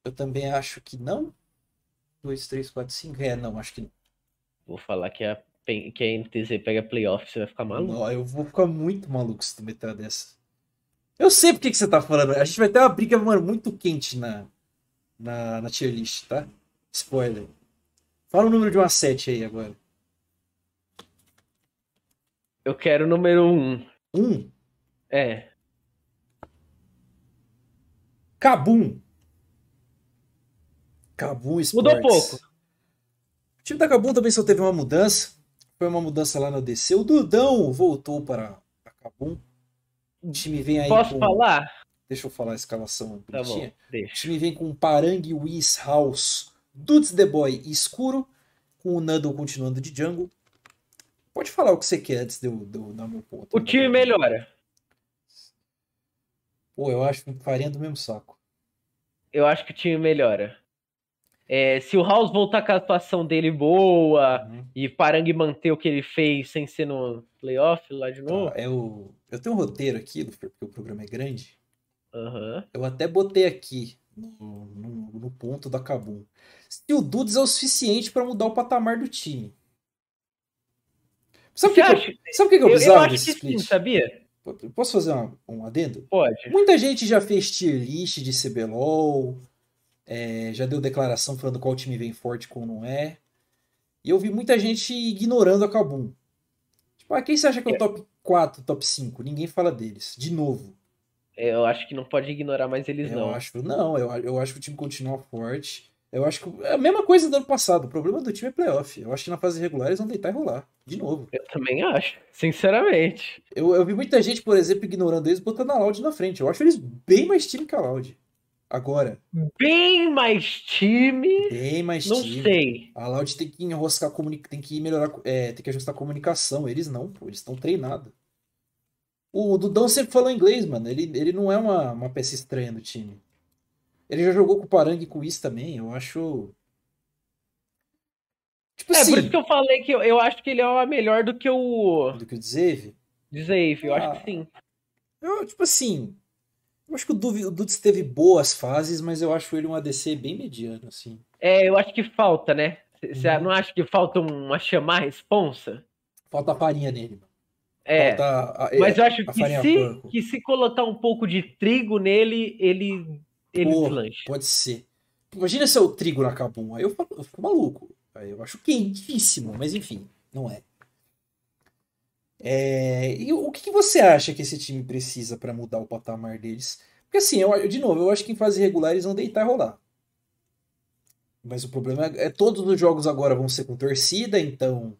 Eu também acho que não. 2, 3, 4, 5. É, não, acho que não. Vou falar que a, que a NTZ pega playoff, você vai ficar maluco. Não, eu vou ficar muito maluco se tu meter dessa. Eu sei porque que você tá falando. A gente vai ter uma briga, mano, muito quente na, na, na tier list, tá? Spoiler. Fala o número de uma 7 aí agora. Eu quero o número 1. Um, É. Kabum. Kabum Sports. Mudou pouco. O time da Kabum também só teve uma mudança. Foi uma mudança lá no DC. O Dudão voltou para a Kabum. O time vem aí Posso com... falar? Deixa eu falar a escalação Tá bonitinha. bom, O time vem com Parang, Whis, House, Dudes The Boy e Escuro, com o Nando continuando de jungle. Pode falar o que você quer antes de eu, de eu dar meu ponto. O time melhora. Pô, eu acho que farinha do mesmo saco. Eu acho que o time melhora. É, se o House voltar com a atuação dele boa Uhum. e Parang manter o que ele fez sem ser no playoff lá de novo. Tá, eu, eu tenho um roteiro aqui, Lufer, porque o programa é grande. Aham. Eu até botei aqui no, no, no ponto da Kabum. Se o Dudes é o suficiente para mudar o patamar do time. Sabe o que, que, eu- sabe que eu Eu, eu precisava acho desse que sim, split? sabia? Posso fazer uma- um adendo? Pode. Muita gente já fez tier list de CBLOL, é, já deu declaração falando qual time vem forte e qual não é. E eu vi muita gente ignorando a Kabum. Tipo, ah, quem você acha que é o top 4, top 5? Ninguém fala deles. De novo. Eu acho que não pode ignorar mais eles, Eu não. acho, não, eu, eu acho que o time continua forte. Eu acho que é a mesma coisa do ano passado. O problema do time é playoff. Eu acho que na fase regular eles vão deitar e rolar. De novo. Eu também acho, sinceramente. Eu, eu vi muita gente, por exemplo, ignorando eles, botando a Loud na frente. Eu acho eles bem mais time que a Loud. Agora, Bem mais time, bem mais não time. sei. A Loud tem que enroscar, comuni- tem que melhorar, é, tem que ajustar a comunicação. Eles não, pô, eles estão treinados. O Dudão sempre falou inglês, mano. Ele, ele não é uma, uma peça estranha do time. Ele já jogou com o Parang e com o Is também. Eu acho. Tipo É, assim, por isso que eu falei que eu, eu acho que ele é melhor do que o do que o Dzeve. Zave. Eu acho Ah. que sim. Eu, tipo assim. Eu acho que o Dudes teve boas fases, mas eu acho ele um ADC bem mediano, assim. É, eu acho que falta, né? Você Uhum. não acha que falta uma chamar responsa? Falta farinha nele. É. A- Mas eu acho a que se, porco. que se colocar um pouco de trigo nele, ele, ele Pô, deslancha. Pode ser. Imagina se é o trigo na Kabum. Aí eu, falo- eu fico maluco. Aí eu acho quentíssimo, mas enfim, não é. É, E o que você acha que esse time precisa pra mudar o patamar deles? Porque assim, eu, de novo, eu acho que em fase regular eles vão deitar e rolar. Mas o problema é, é todos os jogos agora vão ser com torcida, então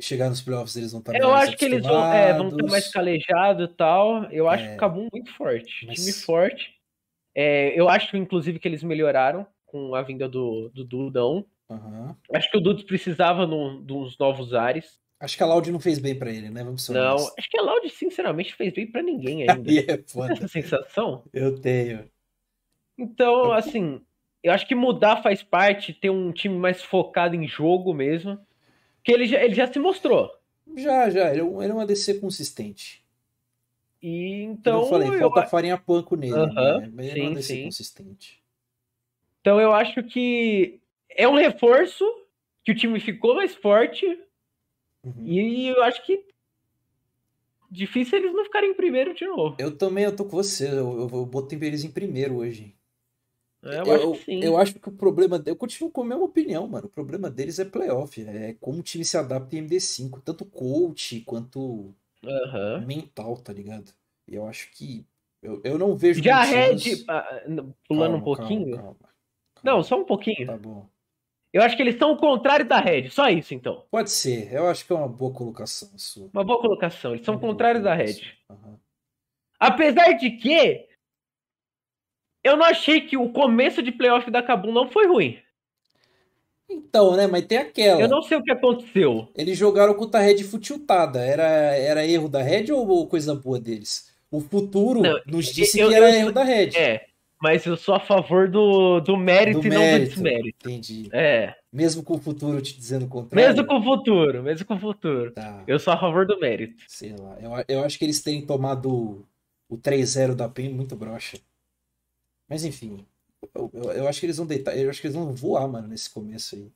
chegar nos playoffs eles vão estar Eu mais acho que eles vão, é, vão estar acostumados. mais calejados e tal. Eu acho É. que o Cabum muito forte. Mas- Time forte. É, eu acho, inclusive, que eles melhoraram com a vinda do, do Dudão. Aham. Acho que o Dudes precisava de uns novos ares. Acho que a Loud não fez bem pra ele, né? Vamos ser Não, honestos. acho que a Loud, sinceramente, fez bem pra ninguém ainda. Aí é foda. essa sensação? Eu tenho. Então, assim, eu acho que mudar faz parte, ter um time mais focado em jogo mesmo. Que ele já, ele já se mostrou. Já, já. Ele é um, é um ADC consistente. E Como então. eu falei, eu falta farinha panco nele, Aham, né? Mas ele é um sim, ADC sim. consistente. Então eu acho que é um reforço que o time ficou mais forte Uhum. e eu acho que difícil eles não ficarem em primeiro de novo. Eu também, eu tô com você. Eu, eu, eu botei eles em primeiro hoje. É, Eu, Eu, acho que sim. eu acho que o problema. Eu continuo com a mesma opinião, mano. O problema deles é playoff. É como o time se adapta em MD5. Tanto coach quanto Aham. mental, tá ligado? E eu acho que. Eu, eu não vejo. Já a motivos- Red, ah, pulando um Calma, calma, pouquinho. calma, calma. Não, só um pouquinho. Tá bom. Eu acho que eles são o contrário da Red. Só isso, então. Pode ser. Eu acho que é uma boa colocação sua. Uma boa colocação. Eles são o contrário da Red. Aham. Apesar de que eu não achei que o começo de playoff da Kabum não foi ruim. Então, né? Mas tem aquela. Eu não sei o que aconteceu. Eles jogaram contra a Red futiltada. Era, era erro da Red ou coisa boa deles? O futuro Não, nos disse eu- que era eu- erro da Red. É, mas eu sou a favor do, do mérito Do e não do mérito. desmérito. Entendi. É, Mesmo com o futuro te dizendo o contrário. mesmo com o futuro, mesmo com o futuro. Tá, Eu sou a favor do mérito. sei lá. Eu, eu acho que eles terem tomado o 3-0 da PEN muito broxa. Mas enfim. Eu, eu, eu acho que eles vão deitar. Eu acho que eles vão voar, mano, nesse começo aí.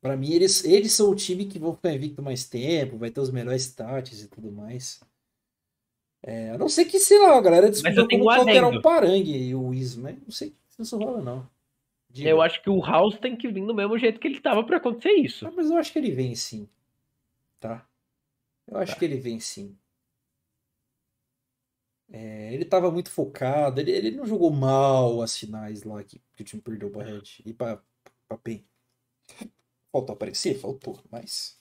Pra mim, eles, eles são o time que vão ficar invicto mais tempo, vai ter os melhores stats e tudo mais. É, a não ser que, sei lá, a galera descobriu como um alterar adendo. o Parangue e o Isma. mas Não sei se isso rola, não. Diga. Eu acho que o House tem que vir do mesmo jeito que ele tava pra acontecer isso. Ah, mas eu acho que ele vem sim. Tá? Eu acho Tá. que ele vem sim. É, ele tava muito focado. Ele, ele não jogou mal as finais lá que, que o time perdeu pra Red. E pra, pra PEN. Faltou aparecer? Faltou, mas.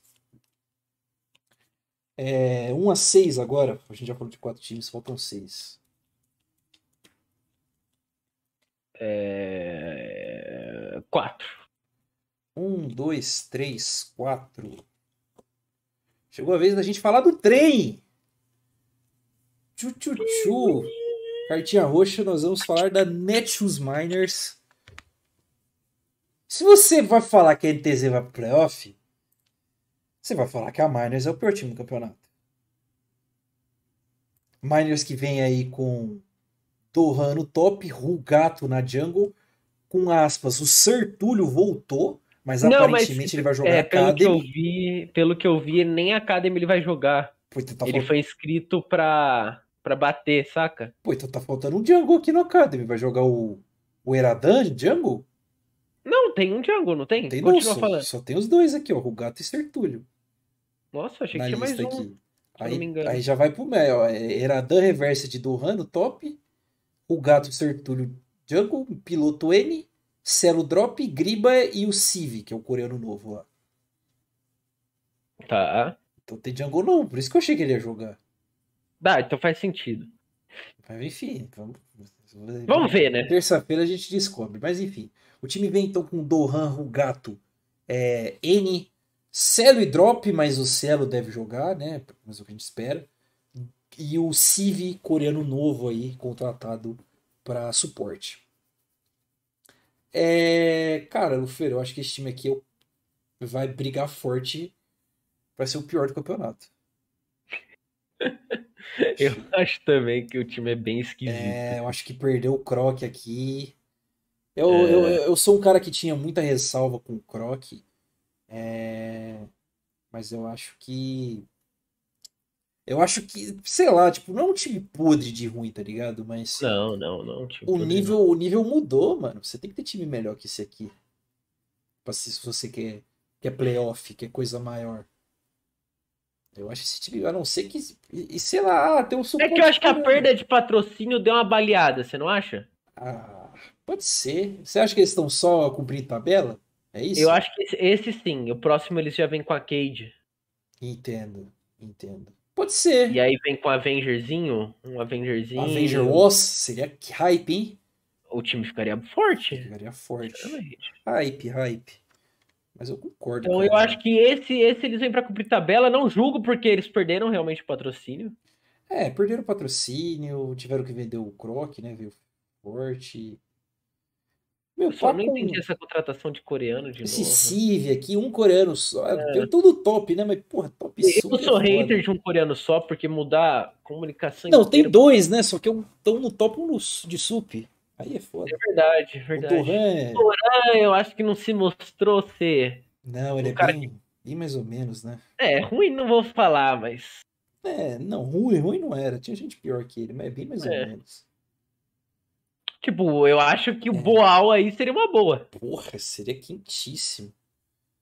É, 1 a 6 agora. A gente já falou de quatro times, faltam seis. É... Quatro. Um, dois, três, quatro. Chegou a vez da gente falar do trem. Tchu, tchu, tchu. Cartinha roxa, nós vamos falar da Netshoes Miners. Se você vai falar que a NTZ vai pro playoff, você vai falar que a Miners é o pior time do campeonato. Miners que vem aí com Torran no top, Rugato na jungle, com aspas, o Sertúlio voltou, mas Não, mas- aparentemente ele vai jogar É, pelo que eu Academy. vi, pelo que eu vi, nem a Academy ele vai jogar. Pô, então tá, ele faltando, foi inscrito pra, pra bater, saca? pô, então tá faltando um jungle aqui no Academy. Vai jogar o, o Eradan de jungle? Não, tem um jungle, não tem? Tem não, Continua só, falando. só tem os dois aqui, ó, Rugato e Sertúlio. Nossa, achei que tinha mais um. aqui. Aí, não me engano. aí já vai pro ó. é Eradan Reverse de Dohan no top. Rugato Sertúlio Jungle, Piloto N, Celo Drop, Griba e o Civi, que é o coreano novo lá. Tá. Então tem jungle não, por isso que eu achei que ele ia jogar. Dá, então faz sentido. Mas enfim, vamos. Vamos ver, né? Terça-feira a gente descobre. Mas enfim, o time vem então com Dohan, Rugato, é, N, Celo e Drop, mas o Celo deve jogar, né? Mas é o que a gente espera. E o Civi, coreano novo aí, contratado para suporte. É, cara, Lufer, eu acho que esse time aqui é vai brigar forte para ser o pior do campeonato. Eu acho também que o time é bem esquisito. É, eu acho que perdeu o Croc aqui. Eu, É. eu, eu sou um cara que tinha muita ressalva com o Croc. É, mas eu acho que. Eu acho que, sei lá, tipo, não é um time podre de ruim, tá ligado? Mas Não, não, não. time o nível, o nível mudou, mano. Você tem que ter time melhor que esse aqui. Pra se se você quer, quer playoff, quer coisa maior. Eu acho esse time, a não ser que. E, sei lá, ah, tem um não. É suporte que eu acho que a perda de patrocínio deu uma baleada, você não acha? Ah, pode ser. Você acha que eles estão só cumprindo tabela? É isso? Eu acho que esse, esse sim. O próximo eles já vem com a Cade. Entendo, entendo. Pode ser. E aí vem com o Avengerzinho. Um Avengerzinho. Avenger Wars seria que hype, hein? O time ficaria forte. Ficaria forte. Sinceramente. Hype, hype. Mas eu concordo. Então eu acho que esse, esse eles vêm pra cumprir tabela. Não julgo porque eles perderam realmente o patrocínio. É, perderam o patrocínio, tiveram que vender o Croc, né? Veio forte. Meu, Eu só não papo- entendi essa contratação de coreano de Esse novo. Civ aqui, um coreano só. Tem tudo top, né? Mas, porra, top Eu super sou hater de um coreano só, porque mudar comunicação Não, tem inteira- dois, né? Só que um tão no top um de sup. Aí é foda. É verdade, é O verdade. Torran é... Ah, eu acho que não se mostrou ser. Não, ele O é bem, bem mais ou menos, né? É, ruim não vou falar, mas. É, não, ruim, ruim não era. Tinha gente pior que ele, mas é bem mais ou É. menos. Tipo, eu acho que o É. Boal aí seria uma boa. Porra, seria quentíssimo.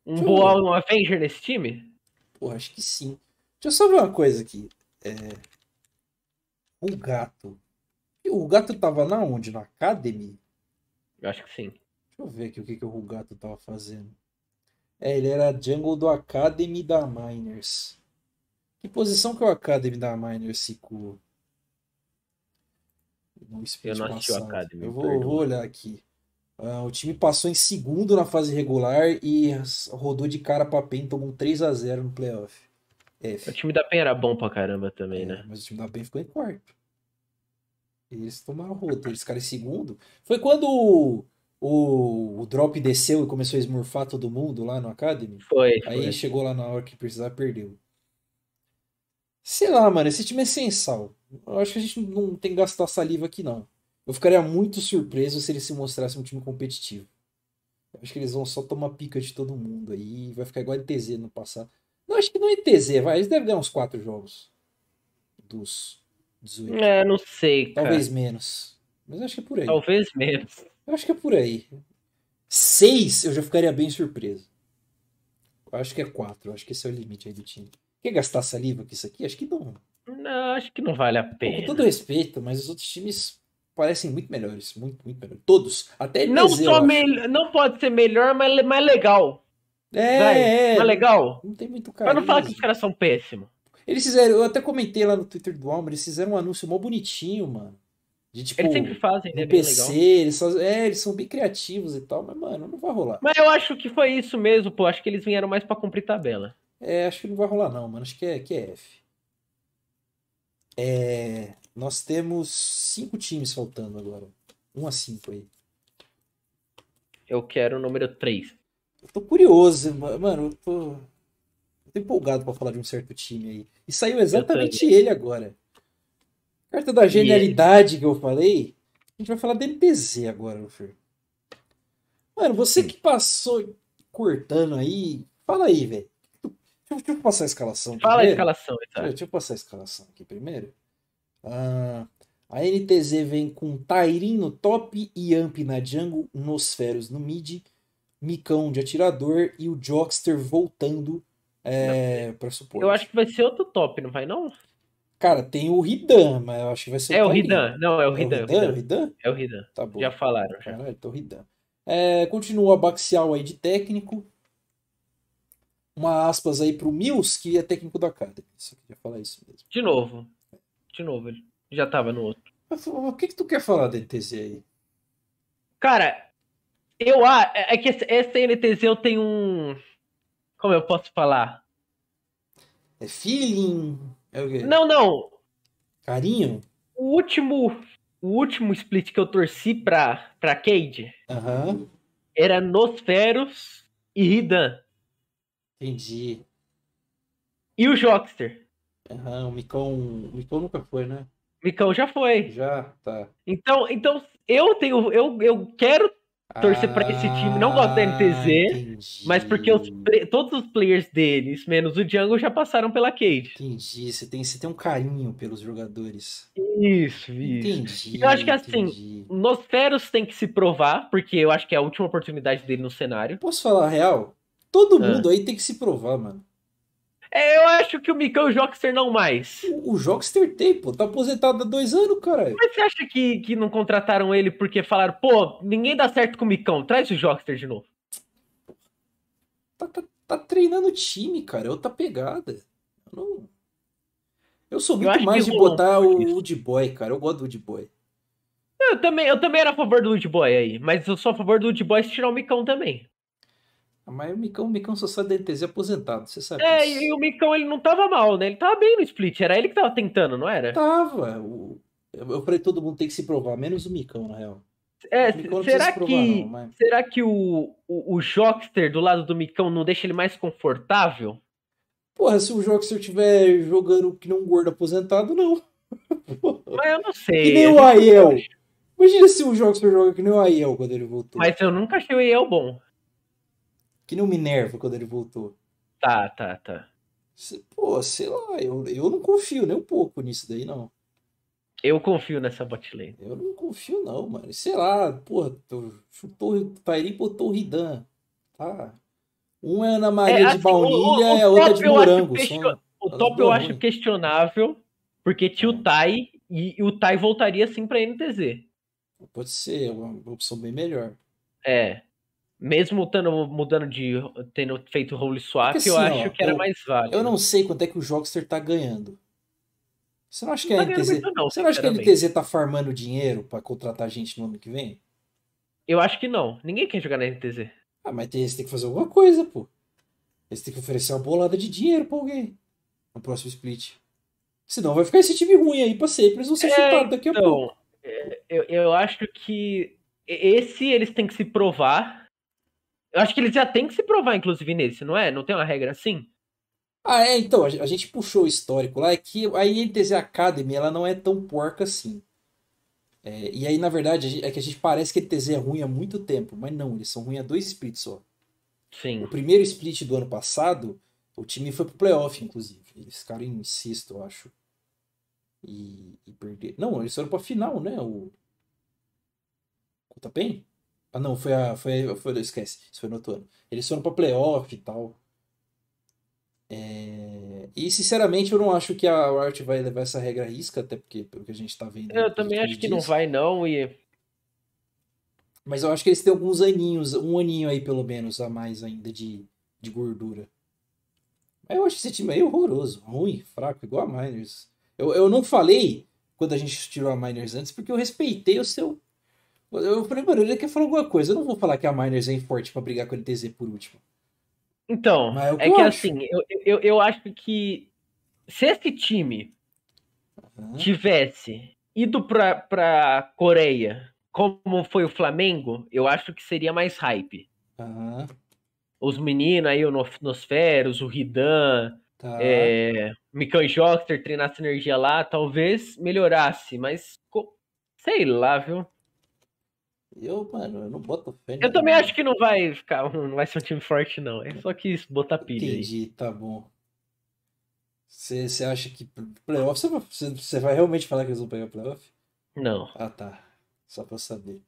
Um Deixa eu- Boal um Avenger nesse time? Porra, acho que sim. Deixa eu só ver uma coisa aqui. É... O gato. O gato tava na onde? Na Academy? Eu acho que sim. Deixa eu ver aqui o que, que o Rugato tava fazendo. É, ele era jungle do Academy da Miners. Que posição que o Academy da Miners ficou? No split não assisti o. Academy, Eu vou, vou olhar aqui. Ah, o time passou em segundo na fase regular e rodou de cara pra PEN, tomou um 3x0 no playoff. F. O time da PEN era bom pra caramba também, É, né? mas o time da PEN ficou em quarto. Eles tomaram rota, eles ficaram em segundo. Foi quando o, o, o drop desceu e começou a esmurfar todo mundo lá no Academy. Foi, Aí foi. chegou lá na hora que precisava, perdeu. Sei lá, mano, esse time é sem sal. Eu acho que a gente não tem que gastar saliva aqui, não. Eu ficaria muito surpreso se eles se mostrassem um time competitivo. Eu acho que eles vão só tomar pica de todo mundo aí. Vai ficar igual a ETZ no passado. Não, acho que não é ETZ, vai. Eles devem dar uns quatro jogos. Dos, 18. É, não sei, cara. Talvez menos. Mas acho que é por aí. Talvez menos. Eu acho que é por aí. 6 eu já ficaria bem surpreso. Eu acho que é 4. Eu acho que esse é o limite aí do time. Quer gastar saliva com isso aqui? Acho que não. Não, acho que não vale a Com pena. todo respeito, mas os outros times parecem muito melhores. Muito, muito melhores. Todos. Até Não NTZ, eu só acho. mel- não pode ser melhor, mas mais legal. É, Vai, é. mais legal. Não tem muito Pra não falar que os caras são péssimos. Eles fizeram, eu até comentei lá no Twitter do Almer, eles fizeram um anúncio mó bonitinho, mano. De tipo, Eles sempre fazem, né? PC, eles, faz- é, eles são bem criativos e tal, mas, mano, não vai rolar. Mas eu acho que foi isso mesmo, pô. Acho que eles vieram mais pra cumprir tabela. É, acho que não vai rolar não, mano. Acho que é, que é F. É, nós temos cinco times faltando agora. Um a cinco aí. Eu quero o número 3. Eu tô curioso, ma- mano. Eu tô, eu tô empolgado pra falar de um certo time aí. E saiu exatamente ele agora. Carta da genialidade que eu falei. A gente vai falar da NTZ agora, Lufer. Mano, você que passou cortando aí, fala aí, velho. Deixa, deixa eu passar a escalação Fala a primeiro. escalação, Deixa, Isaac. deixa eu passar a escalação aqui primeiro. Ah, a NTZ vem com Tairin no top, Yamp na jungle, Nosferos no mid, Micão de atirador e o Jockster voltando é, pra suporte. Eu acho que vai ser outro top, não vai não? Cara, tem o Ridan, mas eu acho que vai ser É o. Ridan. Não, é o É o Ridan. Ridan? É o Ridan? É o Ridan. Tá bom. Já falaram, já. Caralho, tô Ridan. É, continua a Baxial aí de técnico. Uma aspas aí pro Mills, que é técnico da Academy. Só queria falar isso mesmo. De novo. De novo, ele já tava no outro. O que que tu quer falar da NTZ aí? Cara, eu acho. É que essa NTZ eu tenho um. Como eu posso falar? É feeling? É o quê? Não, não. Carinho? O último. O último split que eu torci pra, pra Cade Aham, era Nosferos e Ridan. Entendi. E o Jockster. Aham, o Micão, o Micão nunca foi, né? Micão já foi. Já, tá. Então, então eu tenho. Eu, eu quero Torcer pra esse time, não gosto da NTZ, Ah, entendi. Mas porque os todos os players deles, menos o Jungle, já passaram pela Cade. Entendi, você tem, você tem um carinho pelos jogadores. Isso, isso. Entendi. Eu acho que assim, entendi. Nosferos tem que se provar, porque eu acho que é a última oportunidade dele no cenário. Posso falar a real? Todo Ah. mundo aí tem que se provar, mano. É, eu acho que o Micão e o Jockster não mais. O, o Jockster tem, pô. Tá aposentado há dois anos, caralho. Mas você acha que, que não contrataram ele porque falaram, pô, ninguém dá certo com o Micão, traz o Jockster de novo. Tá, tá, tá treinando o time, cara. É outra pegada. Eu, não... eu sou Eu muito acho mais de botar o. Wood Boy, cara. Eu gosto do Wood Boy. Eu também, eu também era a favor do Wood Boy aí, mas eu sou a favor do Wood Boy se tirar o Micão também. Mas o Micão, o Micão só sai da NTZ aposentado, você sabe É, disso. e o Micão ele não tava mal, né? Ele tava bem no split, era ele que tava tentando, não era? Tava. O... Eu eu falei todo mundo tem que se provar, menos o Micão, na real. É, não será se provar, que não, mas- será que o, o, o Jockster do lado do Micão não deixa ele mais confortável? Porra, se o Jockster estiver jogando que nem um gordo aposentado, não. Mas eu não sei. Que nem o Aiel. Imagina se o Jockster joga que nem o Aiel quando ele voltou. Mas eu nunca achei o Yale bom. Que nem o Minerva quando ele voltou. Tá, tá, tá. Pô, sei lá, eu, eu não confio nem um pouco nisso daí, não. Eu confio nessa bot lane. Eu não confio, não, mano. Sei lá, porra, chutou o Tairi botou o Ridan. Tá. Um é Ana Maria É, de assim, baunilha o- o e a outra top de morango. question- são- O top eu acho questionável, porque tinha É. o Tai e, e o Tai voltaria sim pra NTZ. Pode ser, é uma opção bem melhor. É. Mesmo tando, mudando de. tendo feito role swap, Porque eu assim, acho ó, que era eu- mais válido. Eu não sei quanto é que o Jockster tá ganhando. Você não acha que Não a tá NTZ. muito, não, Você não acha que a. NTZ tá farmando dinheiro pra contratar gente no ano que vem? Eu acho que não. Ninguém quer jogar na NTZ. Ah, mas eles têm que fazer alguma coisa, pô. Eles têm que oferecer uma bolada de dinheiro pra alguém no próximo split. Senão vai ficar esse time ruim aí pra sempre. Eles vão ser É, chutados daqui a pouco. Então, é, eu, eu acho que esse eles têm que se provar. Eu acho que eles já têm que se provar, inclusive, nesse, não é? Não tem uma regra assim? Ah, é, então, a gente puxou o histórico lá, é que a NTZ Academy, ela não é tão porca assim. É, e aí, na verdade, gente- é que a gente parece que a NTZ é ruim há muito tempo, mas não, eles são ruins há dois splits só. Sim. O primeiro split do ano passado, o time foi pro playoff, inclusive. Eles ficaram em sexto, eu acho. e, e perder. Não, eles foram pra final, né? O. O Tapen? Ah, não, foi a. Foi, foi, esquece, isso foi no outro ano. Eles foram pra playoff e tal. É... E sinceramente eu não acho que a Riot vai levar essa regra à risca, até porque pelo que a gente tá vendo. Eu também acho que dias. não vai, não, e. Mas eu acho que eles têm alguns aninhos, um aninho aí pelo menos a mais ainda de, de gordura. Mas eu acho esse time aí horroroso, ruim, fraco, igual a Miners. Eu, eu não falei quando a gente tirou a Miners antes, porque eu respeitei o seu. Eu falei, mano, ele quer falar alguma coisa. Eu não vou falar que a Miners é forte para brigar com a LTZ por último. Então, é, que, é que assim, eu, eu, eu acho que se esse time uhum. tivesse ido pra, pra Coreia como foi o Flamengo, eu acho que seria mais hype. Uhum. Os meninos aí, o Nosferos, o Ridan, tá. é, Mikão Joster treinasse energia lá, talvez melhorasse, mas sei lá, viu? Eu, mano, eu não boto fé. Eu também acho que não vai ficar, não vai ser um time forte, não. É só quis botar pilha. Entendi, aí. tá bom. Você acha que playoff, você vai realmente falar que eles vão pegar playoff? Não. Ah, tá. Só pra eu saber.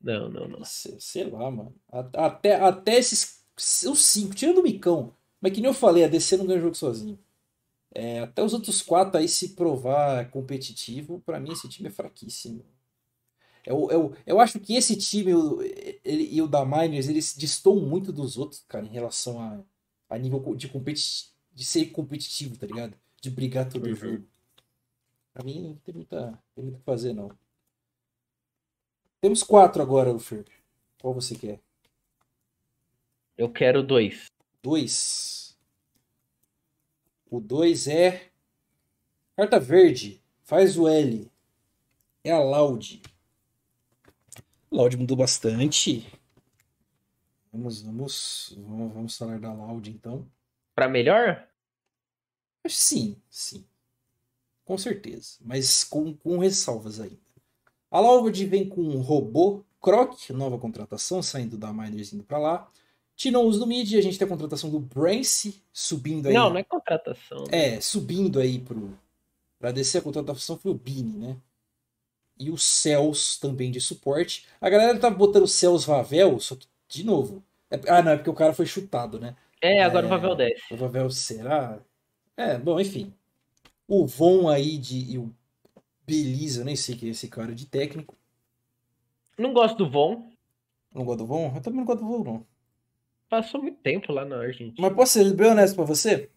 Não, não, não. Sei, sei lá, mano. Até, até esses. Os cinco, tirando o Micão. Mas que nem eu falei, a DC não ganha o jogo sozinho. É, até os outros quatro aí se provar competitivo, para mim esse time é fraquíssimo. Eu, eu, eu acho que esse time ele, e o da Miners, eles destoam muito dos outros, cara, em relação a, a nível de, competi de ser competitivo, tá ligado? De brigar todo uhum. jogo. Pra mim não tem muita, tem muito o que fazer, não. Temos quatro agora, Lufer. Qual você quer? Eu quero dois. Dois. O dois é. Carta verde. Faz o L. É a Loud. Loud mudou bastante. Vamos, vamos, vamos, vamos falar da Loud então. Para melhor? Sim, sim. Com certeza. Mas com, com ressalvas ainda. A Loud vem com um robô Croc, nova contratação, saindo da Miners indo para lá. Tiramos do mid, a gente tem a contratação do Brance subindo aí. Não, não é contratação. Né? É, subindo aí pro. Pra descer a contratação foi o Bini, né? E o Cels também de suporte. A galera tava botando o Cels Vavel, só que, de novo. É... ah, não, é porque o cara foi chutado, né? É, agora é... o Vavel desce. O Vavel será? É, bom, enfim. O Von aí de, e o Beleza, eu nem sei quem é esse cara de técnico. Não gosto do Von. Não gosto do Von? Eu também não gosto do Von, não. Passou muito tempo lá na Argentina. Mas posso ser bem honesto pra você?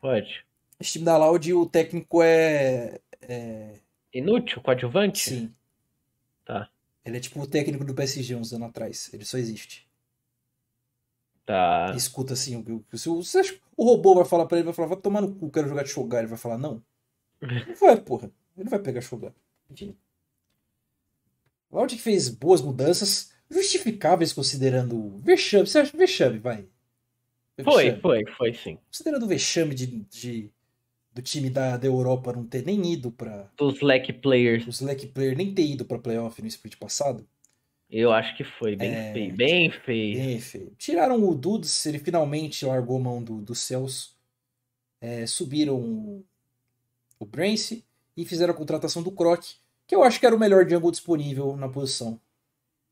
Pode. Esse time da Loud, o técnico é, é... Inútil? Coadjuvante? Sim. Tá. Ele é tipo o técnico do PSG uns anos atrás. Ele só existe. Tá. escuta assim, o, o, o robô vai falar pra ele, vai falar, vai tomar no cu, quero jogar de Shogun. Ele vai falar, não. Não vai, porra. Ele vai pegar Shogun. Enfim. Loud que fez boas mudanças, justificáveis considerando vexame. Você acha vexame, vai? Foi, foi, foi sim. Considerando o vexame de, de, do time da, da Europa não ter nem ido para Dos Lack Players. Os Lack Players nem ter ido pra playoff no split passado. Eu acho que foi bem é, feio. Bem feio. Bem feio. Tiraram o Dudes, ele finalmente largou mão do, do Celso. É, subiram o, Brance e fizeram a contratação do Croc, que eu acho que era o melhor jungle disponível na posição.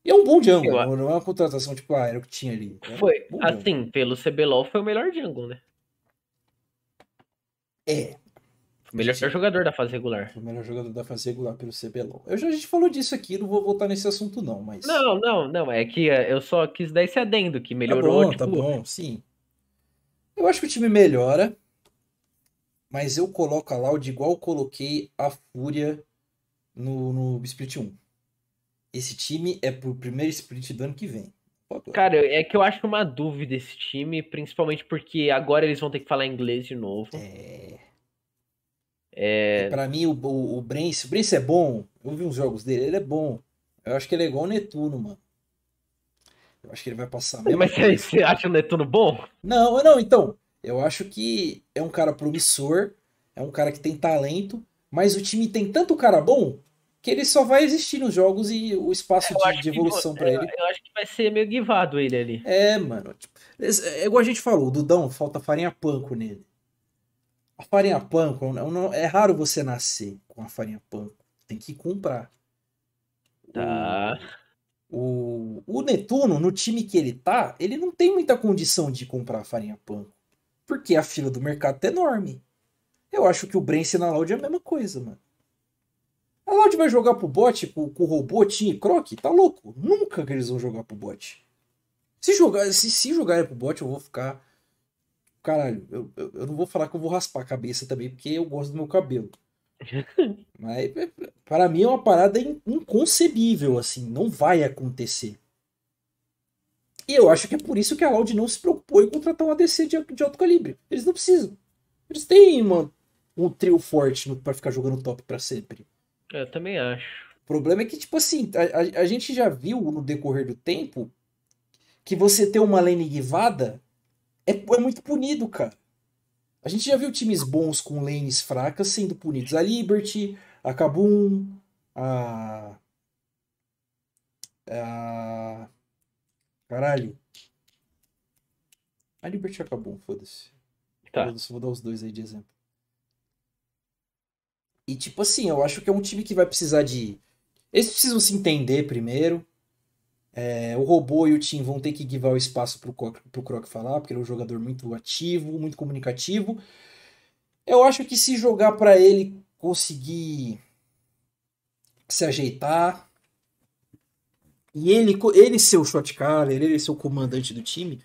E é um bom jungle, eu... não é uma contratação tipo, ah, era o que tinha ali. Era foi, um assim, jungle. pelo CBLOL foi o melhor jungle, né? É. O melhor jogador da fase regular. O melhor jogador da fase regular pelo CBLOL. Eu já, a gente falou disso aqui, não vou voltar nesse assunto não, mas... Não, não, não, é que é, eu só quis dar esse adendo, que melhorou, tá bom, tipo... Tá bom, sim. Eu acho que o time melhora, mas eu coloco a Loud igual eu coloquei a Fúria no, no Split 1. Esse time é pro primeiro split do ano que vem. Cara, é que eu acho uma dúvida esse time, principalmente porque agora eles vão ter que falar inglês de novo. É. É... Pra mim, o, o, o Brence, o Brence é bom. Eu vi uns jogos dele, ele é bom. Eu acho que ele é igual o Netuno, mano. Eu acho que ele vai passar mesmo. Mas você acha o Netuno bom? Não, não, então. Eu acho que é um cara promissor, é um cara que tem talento, mas o time tem tanto cara bom que ele só vai existir nos jogos e o espaço de, de, evolução para ele. Eu acho que vai ser meio guivado ele ali. É, mano. Tipo, é igual a gente falou, o Dudão, falta farinha panko nele. A farinha panko, não, é raro você nascer com a farinha panko. Tem que comprar. Tá. O, o Netuno, no time que ele tá, ele não tem muita condição de comprar farinha panko. Porque a fila do mercado tá enorme. Eu acho que o Brence na Loud é a mesma coisa, mano. A Loud vai jogar pro bot com, com o robô, Tim e Croc? Tá louco? Nunca que eles vão jogar pro bot. Se jogar, se, se jogarem pro bot, eu vou ficar. Caralho, eu, eu, eu não vou falar que eu vou raspar a cabeça também, porque eu gosto do meu cabelo. Mas é, para mim é uma parada in- inconcebível, assim, não vai acontecer. E eu acho que é por isso que a Loud não se preocupou em contratar um ADC de, de alto calibre. Eles não precisam. Eles têm uma, um trio forte pra ficar jogando top pra sempre. Eu também acho. O problema é que, tipo assim, a, a- a gente já viu no decorrer do tempo que você ter uma lane guivada é, é muito punido, cara. A gente já viu times bons com lanes fracas sendo punidos. A Liberty, a Kabum, a. A. Caralho. A Liberty a Kabum, foda-se. Tá. Foda-se, vou dar os dois aí de exemplo. E tipo assim, eu acho que é um time que vai precisar de. Eles precisam se entender primeiro. É, o robô e o Tim vão ter que guivar o espaço pro Croc, pro Croc falar, porque ele é um jogador muito ativo, muito comunicativo. Eu acho que se jogar pra ele conseguir se ajeitar e ele, ele ser o shot caller, ele ser o comandante do time,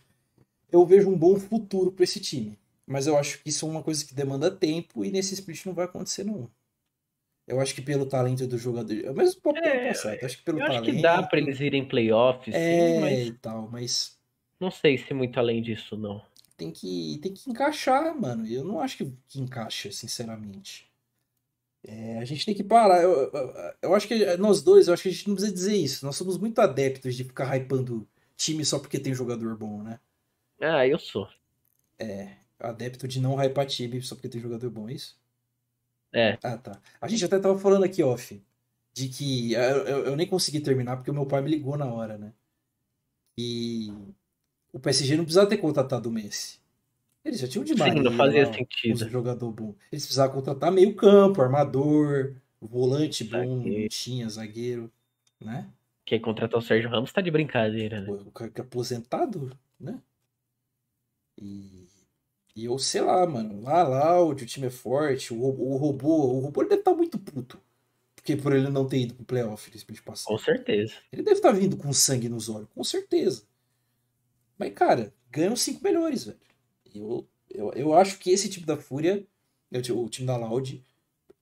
eu vejo um bom futuro pra esse time. Mas eu acho que isso é uma coisa que demanda tempo e nesse split não vai acontecer não. Eu acho que pelo talento do jogador, é o mesmo papo do ano É, passado, eu acho que pelo Eu acho talento que dá pra eles irem playoffs, é sim, mas e tal, mas não sei se muito além disso, não. tem que, tem que encaixar, mano. Eu não acho que, que encaixa, sinceramente. É, a gente tem que parar. Eu, eu, eu acho que nós dois, eu acho que a gente não precisa dizer isso. Nós somos muito adeptos de ficar hypando time só porque tem jogador bom, né? Ah, eu sou. Adepto de não hypar time só porque tem jogador bom, é isso? É. Ah, tá. A gente até tava falando aqui, off, de que eu, eu, eu nem consegui terminar porque o meu pai me ligou na hora, né? E o PSG não precisava ter contratado o Messi. Eles já tinham de Sim, não fazia lá, um sentido. jogador bom. Eles precisavam contratar meio campo, armador, volante bom, tinha, zagueiro, né? Quem contratar o Sérgio Ramos tá de brincadeira, né? O cara que é aposentado, né? E, e eu sei lá, mano. Lá, lá, o time é forte. O, o robô, o robô ele deve estar muito puto. Porque por ele não ter ido pro playoff nesse split passado. Com certeza. Ele deve estar vindo com sangue nos olhos, com certeza. Mas, cara, ganham cinco melhores, velho. Eu, eu, eu acho que esse time da Fúria, o time da Loud,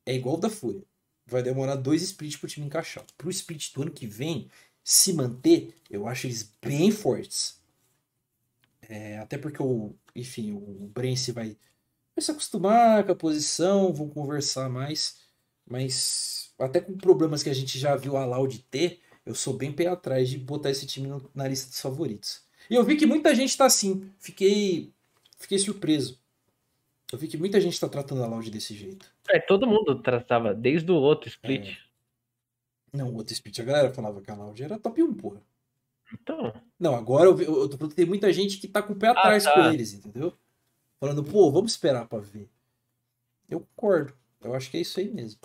é igual o da Fúria. Vai demorar dois splits pro time encaixar. Pro split do ano que vem se manter, eu acho eles bem fortes. É, até porque o, enfim, o Brence vai, vai se acostumar com a posição, vão conversar mais. Mas até com problemas que a gente já viu a Loud ter, eu sou bem pé atrás de botar esse time no- na lista dos favoritos. E eu vi que muita gente tá assim. Fiquei, fiquei surpreso. Eu vi que muita gente tá tratando a Loud desse jeito. É, todo mundo tratava, desde o outro split. Não, o outro split, a galera falava que a Loud era top 1, porra. Então, Não, agora eu, eu tô falando que tem muita gente que tá com o pé atrás tá. com eles, entendeu? Falando, pô, vamos esperar pra ver. Eu concordo. Eu acho que é isso aí mesmo.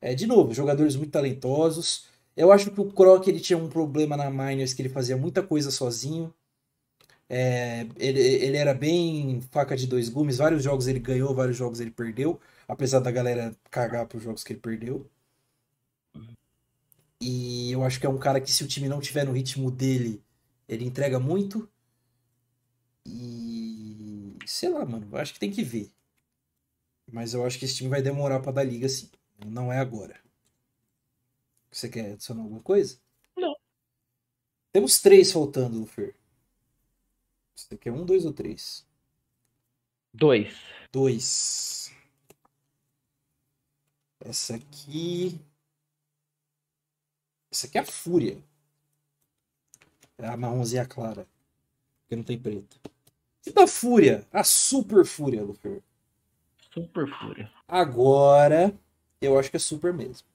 É, de novo, jogadores muito talentosos. Eu acho que o Croc ele tinha um problema na Miners que ele fazia muita coisa sozinho. É, ele, ele era bem faca de dois gumes. Vários jogos ele ganhou, vários jogos ele perdeu. Apesar da galera cagar pros jogos que ele perdeu. E eu acho que é um cara que, se o time não tiver no ritmo dele, ele entrega muito. E. Sei lá, mano. Eu acho que tem que ver. Mas eu acho que esse time vai demorar pra dar liga, sim. Não é agora. Você quer adicionar alguma coisa? Não. Temos três faltando, Fer. Você quer um, dois ou três? dois. Dois. Essa aqui. Essa aqui é a Fúria. É a marronzinha clara. Porque não tem preto. E da Fúria? A Super Fúria, Lufer. Super Fúria. Agora, eu acho que é Super mesmo.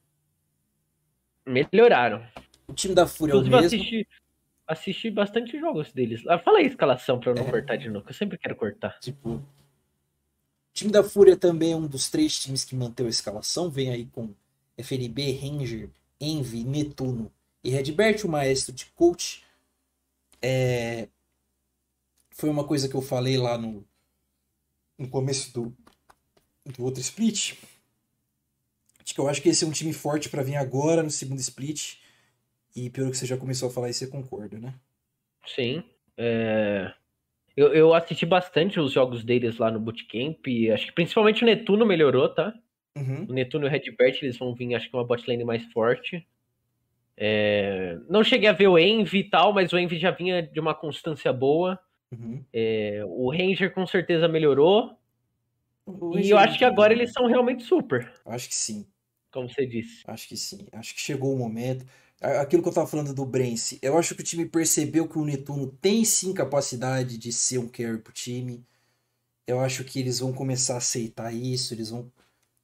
Melhoraram. O time da Fúria é o mesmo. assisti, assisti bastante jogos deles. Ah, fala aí a escalação pra eu não É. cortar de novo, que eu sempre quero cortar. Tipo. time da Fúria também é um dos três times que manteve a escalação. Vem aí com FNB, Ranger, Envy, Netuno e Redbert, o maestro de coach. É... Foi uma coisa que eu falei lá no, no começo do, do outro split. Acho que eu acho que esse é um time forte para vir agora no segundo split. E pelo que você já começou a falar, você concorda, né? Sim. É... Eu, eu assisti bastante os jogos deles lá no Bootcamp. Acho que principalmente o Netuno melhorou, tá? Uhum. O Netuno e o Redbert, eles vão vir, acho que uma botlane mais forte. É... Não cheguei a ver o Envy e tal, mas o Envy já vinha de uma constância boa. Uhum. É... O Ranger com certeza melhorou. O E eu acho que agora eles são realmente super, Acho que sim. como você disse. Acho que sim. Acho que chegou o momento. Aquilo que eu tava falando do Brence, eu acho que o time percebeu que o Netuno tem sim capacidade de ser um carry pro time. Eu acho que eles vão começar a aceitar isso, eles vão,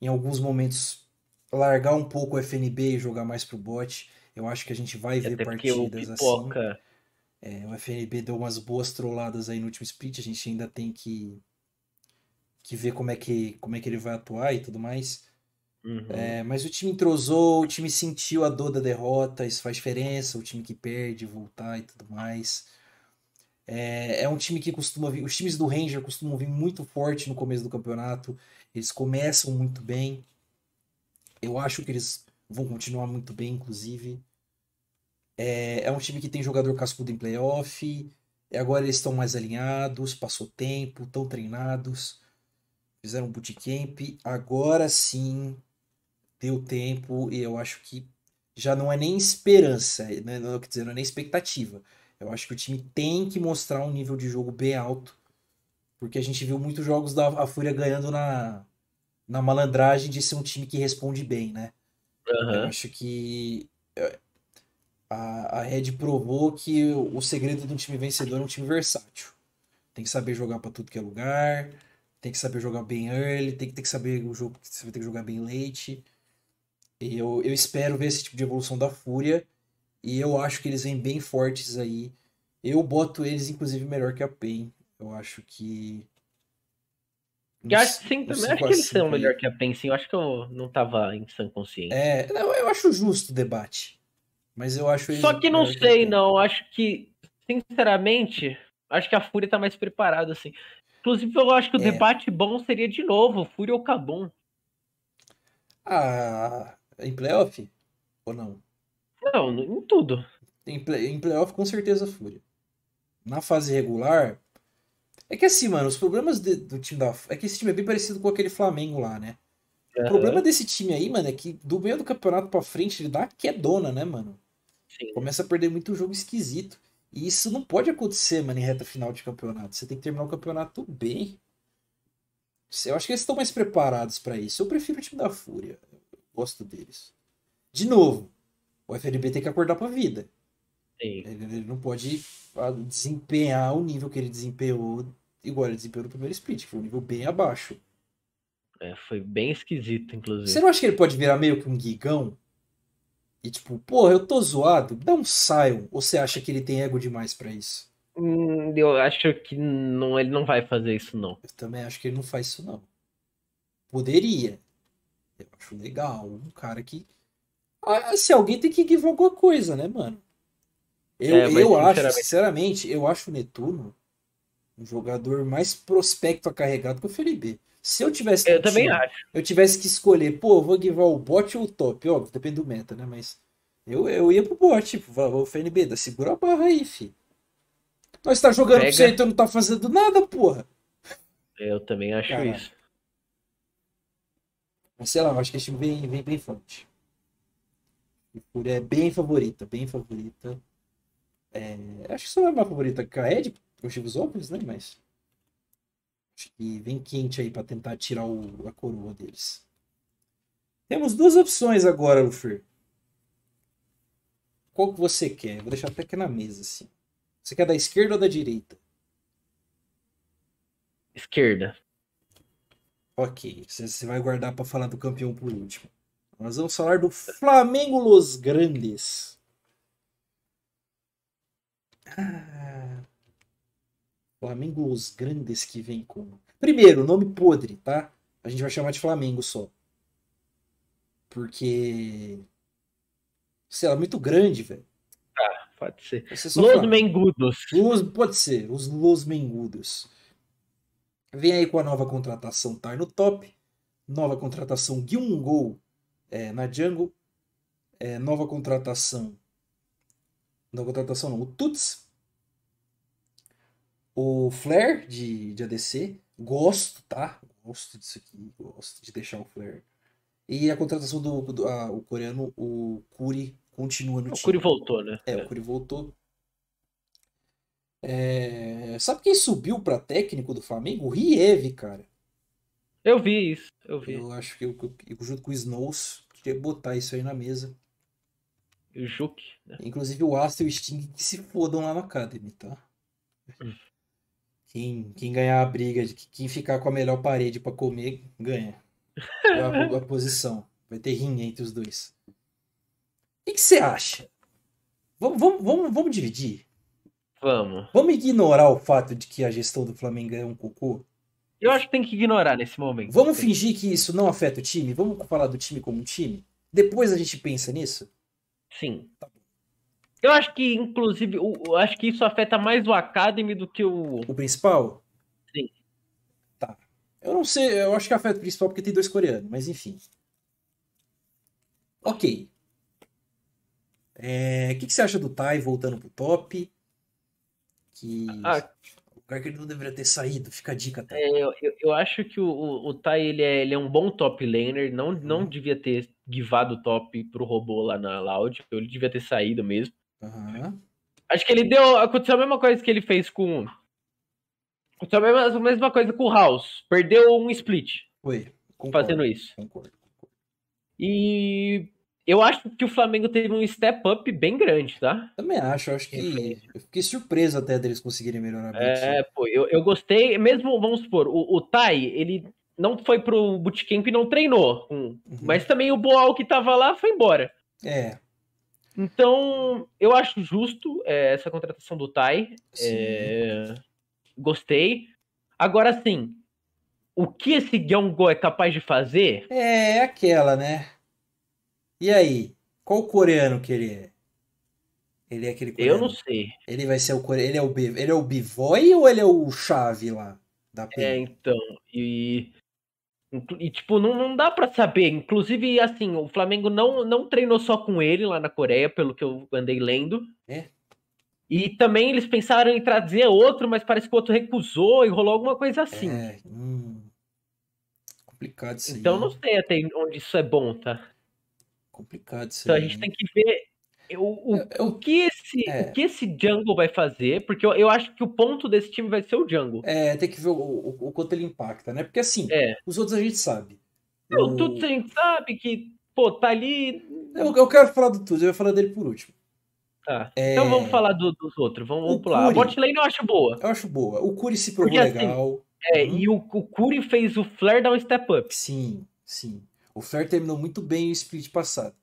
em alguns momentos, largar um pouco o FNB e jogar mais pro bot. Eu acho que a gente vai ver partidas assim. É, o FNB deu umas boas trolladas aí no último split, a gente ainda tem que, que ver como é que, como é que ele vai atuar e tudo mais. Uhum. É, mas o time entrosou, o time sentiu a dor da derrota, isso faz diferença, o time que perde, voltar e tudo mais. É, é um time que costuma vir, os times do Ranger costumam vir muito forte no começo do campeonato, eles começam muito bem. Eu acho que eles vão continuar muito bem, inclusive. É, é um time que tem jogador cascudo em playoff, e agora eles estão mais alinhados, passou tempo, estão treinados, fizeram bootcamp, agora sim deu tempo e eu acho que já não é nem esperança, né? Não, quer dizer, não é nem expectativa. Eu acho que o time tem que mostrar um nível de jogo bem alto, porque a gente viu muitos jogos da Fúria ganhando na, na malandragem de ser um time que responde bem, né? Eu Aham. acho que é, a, a Red provou que o, segredo de um time vencedor é um time versátil. Tem que saber jogar para tudo que é lugar, tem que saber jogar bem early, tem que ter que saber o jogo que você vai ter que jogar bem late. E eu, eu espero ver esse tipo de evolução da Fúria. E eu acho que eles vêm bem fortes aí. Eu boto eles, inclusive, melhor que a PEN. Eu acho que. Eu acho que sim, também. Acho 5 a que eles 5 são melhor que a PEN, sim. Eu acho que eu não tava em sã consciência. É, não, eu acho justo o debate. Mas eu acho Só que não que sei, PEN. não. Acho que, sinceramente, acho que a Fúria tá mais preparada, assim. Inclusive, eu acho que o É. debate bom seria de novo, Fúria ou Cabum. Ah, em playoff? Ou não? Não, em tudo. Em, play, em playoff, com certeza, Fúria. Na fase regular. É que assim, mano, os problemas de- do time da. É que esse time é bem parecido com aquele Flamengo lá, né? O Aham, problema desse time aí, mano, é que do meio do campeonato pra frente ele dá quedona, né, mano? sim. Começa a perder muito jogo esquisito. E isso não pode acontecer, mano, em reta final de campeonato. Você tem que terminar o campeonato bem. Eu acho que eles estão mais preparados pra isso. Eu prefiro o time da Fúria. Eu gosto deles. De novo, o FNB tem que acordar pra vida. sim. Ele, ele não pode ah, desempenhar o nível que ele desempenhou igual ele desempenhou no primeiro split, que foi um nível bem abaixo. É, foi bem esquisito, inclusive. Você não acha que ele pode virar meio que um gigão? E tipo, porra, eu tô zoado, dá um Sion. Ou você acha que ele tem ego demais pra isso? Hum, Eu acho que não, ele não vai fazer isso, não. Eu também acho que ele não faz isso, não. Poderia. Eu acho legal. Um cara que. Ah, se alguém tem que give alguma coisa, né, mano? Eu, É, eu acho, sinceramente- sinceramente, eu acho o Netuno um jogador mais prospecto a carregado que o Felipe. Se eu tivesse Eu no também time, acho. eu tivesse que escolher, pô, eu vou givar o bot ou o top, óbvio, depende do meta, né? Mas eu, eu ia pro bot, tipo, o FNB, dá, segura a barra aí, fi. Nós tá jogando pra Pega. você, então não tá fazendo nada, porra. Eu também acho Caralho. isso. Mas sei lá, eu acho que esse time vem, vem bem forte. É bem favorita, bem favorita. É, acho que só é mais favorita que a Ed, por motivos óbvios, né? Mas. Acho que vem quente aí pra tentar tirar o- a coroa deles. Temos duas opções agora, Lufer. Qual que você quer? Vou deixar até aqui na mesa, assim. Você quer da esquerda ou da direita? Esquerda. Ok, você vai guardar pra falar do campeão por último. Nós vamos falar do Flamengo Los Grandes. Ah, Flamengo os grandes que vem com. Primeiro, nome podre, tá? A gente vai chamar de Flamengo só. Porque. Sei lá, muito grande, velho. Ah, pode ser. Los Flamengo. Mengudos. Los- pode ser, os Los Mengudos. Vem aí com a nova contratação Tar no top. Nova contratação Gyungol é, na jungle. É, nova contratação. Nova contratação não, o Tuts. O Flare de, de ADC. Gosto, tá? Gosto disso aqui. Gosto de deixar o Flare. E a contratação do, do ah, o coreano, o Kuri, continua no O time. Curi voltou, né? É, o Curi voltou. É, Sabe quem subiu pra técnico do Flamengo? O Riev, cara. Eu vi isso, eu vi. Eu acho que eu, eu- junto com o Snows, queria botar isso aí na mesa. O Juque, né? Inclusive o Astro e o Sting que se fodam lá no Academy, tá? Hum. Quem, quem ganhar a briga, de quem ficar com a melhor parede pra comer, ganha. A, a posição. Vai ter rinha entre os dois. O que você acha? Vamos, vamos, vamos, vamos dividir? Vamos. Vamos ignorar o fato de que a gestão do Flamengo é um cocô? Eu acho que tem que ignorar nesse momento. Vamos fingir que isso não afeta o time? Vamos falar do time como um time? Depois a gente pensa nisso? Sim. Tá Eu acho que, inclusive, eu acho que isso afeta mais o Academy do que o. O principal? Sim. Tá. Eu não sei, eu acho que afeta o principal porque tem dois coreanos, mas enfim. Ok. É, O que, que você acha do Tai voltando pro top? Que Ah, o lugar que ele não deveria ter saído. Fica a dica, tá? é, eu, eu- acho que o, o, o Tai ele é, ele é um bom top laner. Não, não Uhum. devia ter givado o top pro robô lá na Loud. Ele devia ter saído mesmo. Aham. Acho que ele deu. Aconteceu a mesma coisa que ele fez com. Aconteceu a mesma, a mesma coisa com o House. Perdeu um split Foi. Concordo, fazendo isso. concordo. E eu acho que o Flamengo teve um step up bem grande, tá? Também acho, eu acho que. Eu fiquei surpreso até deles conseguirem melhorar. É, pô, eu, eu gostei, mesmo, vamos supor, o, o Tai, ele não foi pro bootcamp e não treinou, com- Uhum. mas também o Boal que tava lá foi embora. É, Então, eu acho justo é, essa contratação do Tai, é, gostei. Agora sim, o que esse Gyonggo é capaz de fazer? É aquela, né? E aí? Qual coreano que ele é? Ele é aquele Eu coreano? não sei. Ele vai ser o coreano. Ele é o, B... ele é o Bivoy ou ele é o Chave lá da É, então, e, e tipo, não, não dá pra saber. Inclusive, assim, o Flamengo não, não treinou só com ele lá na Coreia, pelo que eu andei lendo. É? E também eles pensaram em trazer outro, mas parece que o outro recusou e rolou alguma coisa assim. É, hum, complicado isso então aí. não sei até onde isso é bom, tá? Complicado isso Então a aí. gente tem que ver o, o, Eu- o que esse, É. o que esse Jungle vai fazer, porque eu, eu acho que o ponto desse time vai ser o Jungle. É, tem que ver o, o, o quanto ele impacta, né? Porque assim, É. os outros a gente sabe. Eu, O- tudo a gente sabe que, pô, tá ali. Eu, eu quero falar do Tudo, eu vou falar dele por último. Tá. É, Então vamos falar do- dos outros. Vamos, vamos pular. A Curi. bot lane eu acho boa. Eu acho boa. O Curi se provou Porque, assim, legal. É, Uhum. E o, o Curi fez o Flare dar um step up. Sim, sim. O Flare terminou muito bem o split passado.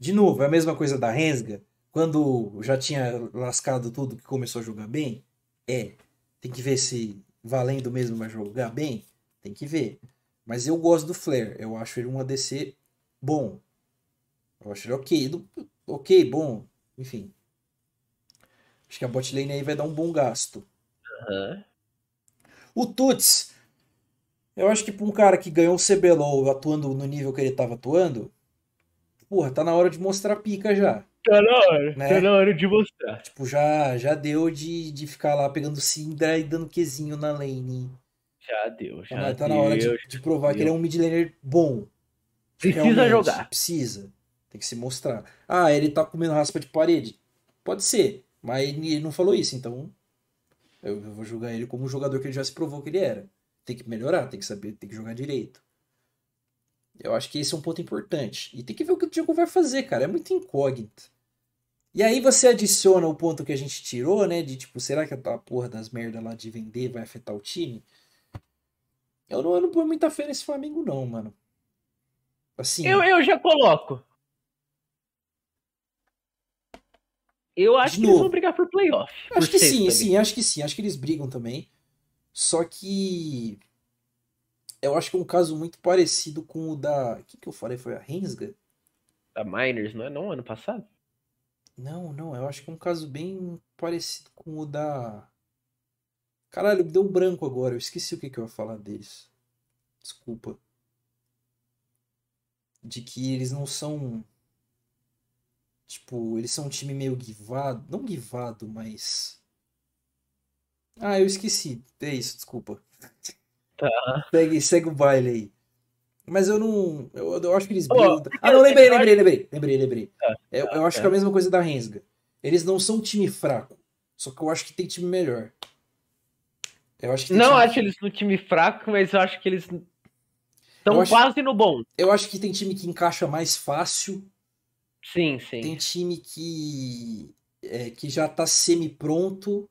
De novo, é a mesma coisa da Rensga. Quando já tinha lascado tudo que começou a jogar bem. É. Tem que ver se valendo mesmo vai jogar bem. Tem que ver. Mas eu gosto do Flare. Eu acho ele um ADC bom. Eu acho ele ok. Ok, bom. Enfim. Acho que a bot lane aí vai dar um bom gasto. Aham. O Tuts, eu acho que para um cara que ganhou o CBLOL atuando no nível que ele estava atuando, porra, tá na hora de mostrar pica já. Tá na hora. Né? Tá na hora de mostrar. Tipo, já, já deu de, de ficar lá pegando Syndra e dando Qzinho na lane. Já deu, Tá, já tá deu. na hora de, de provar que ele é um mid laner bom. Precisa jogar. Precisa. Tem que se mostrar. Ah, ele tá comendo raspa de parede. Pode ser, mas ele não falou isso, então eu eu vou julgar ele como um jogador que ele já se provou que ele era. Tem que melhorar, tem que saber, tem que jogar direito. Eu acho que esse é um ponto importante. E tem que ver o que o Diego vai fazer, cara. É muito incógnito. E aí você adiciona o ponto que a gente tirou, né? De tipo, será que a porra das merdas lá de vender vai afetar o time? Eu não, eu não ponho muita fé nesse Flamengo, não, mano. Assim. Eu, eu já coloco. Eu acho que eles novo. vão brigar por playoff. por Acho que sexto sim, ali. sim, acho que sim. Acho que eles brigam também. Só que eu acho que é um caso muito parecido com o da. O que, que eu falei? Foi a Rensga? Da Miners, não é? Não, ano passado? Não, não, eu acho que é um caso bem parecido com o da. Caralho, deu um branco agora, eu esqueci o que, que eu ia falar deles. Desculpa. De que eles não são. Tipo, eles são um time meio guivado. Não guivado, mas. Ah, eu esqueci. É isso, desculpa. Tá. Segue, segue o baile aí. Mas eu não. Eu, eu acho que eles porque Ah, não, lembrei, lembrei, lembrei. Lembrei, lembrei. Tá, Eu, tá, eu acho tá. que é a mesma coisa da Rensga. Eles não são um time fraco. Só que eu acho que tem time melhor. Eu acho que Não time- acho eles no time fraco, mas eu acho que eles estão acho- quase no bom. Eu acho que tem time que encaixa mais fácil. Sim, sim. Tem time que. é, que já tá semi-pronto.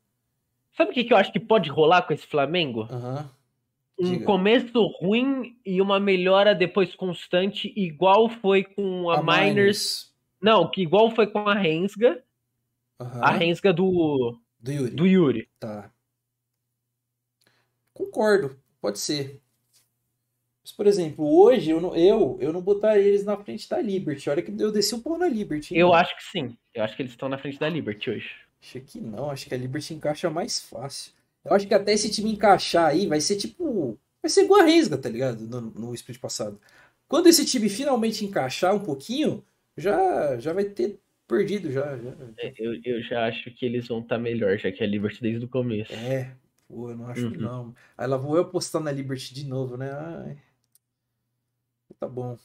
Sabe o que, que eu acho que pode rolar com esse Flamengo? Aham. Um Diga. começo ruim e uma melhora depois constante, igual foi com a, Miners. Não, que igual foi com a Rensga. Aham. A Rensga do, Do Yuri. do Yuri. Tá. Concordo, pode ser. Mas, por exemplo, hoje eu não, eu, eu não botaria eles na frente da Liberty. Olha que eu desci o pau na Liberty. Eu acho que sim. Eu acho que eles estão na frente da Liberty hoje. Acho que não, acho que a Liberty encaixa mais fácil. Eu acho que até esse time encaixar aí vai ser tipo. Vai ser igual a Resga, tá ligado? No, no split passado. Quando esse time finalmente encaixar um pouquinho, já, já vai ter perdido já. já. Eu, eu já acho que eles vão estar melhor, já que a Liberty desde o começo. É, pô, eu não acho que Uhum. não. Aí lá vou eu apostar na Liberty de novo, né? Ai. Tá bom.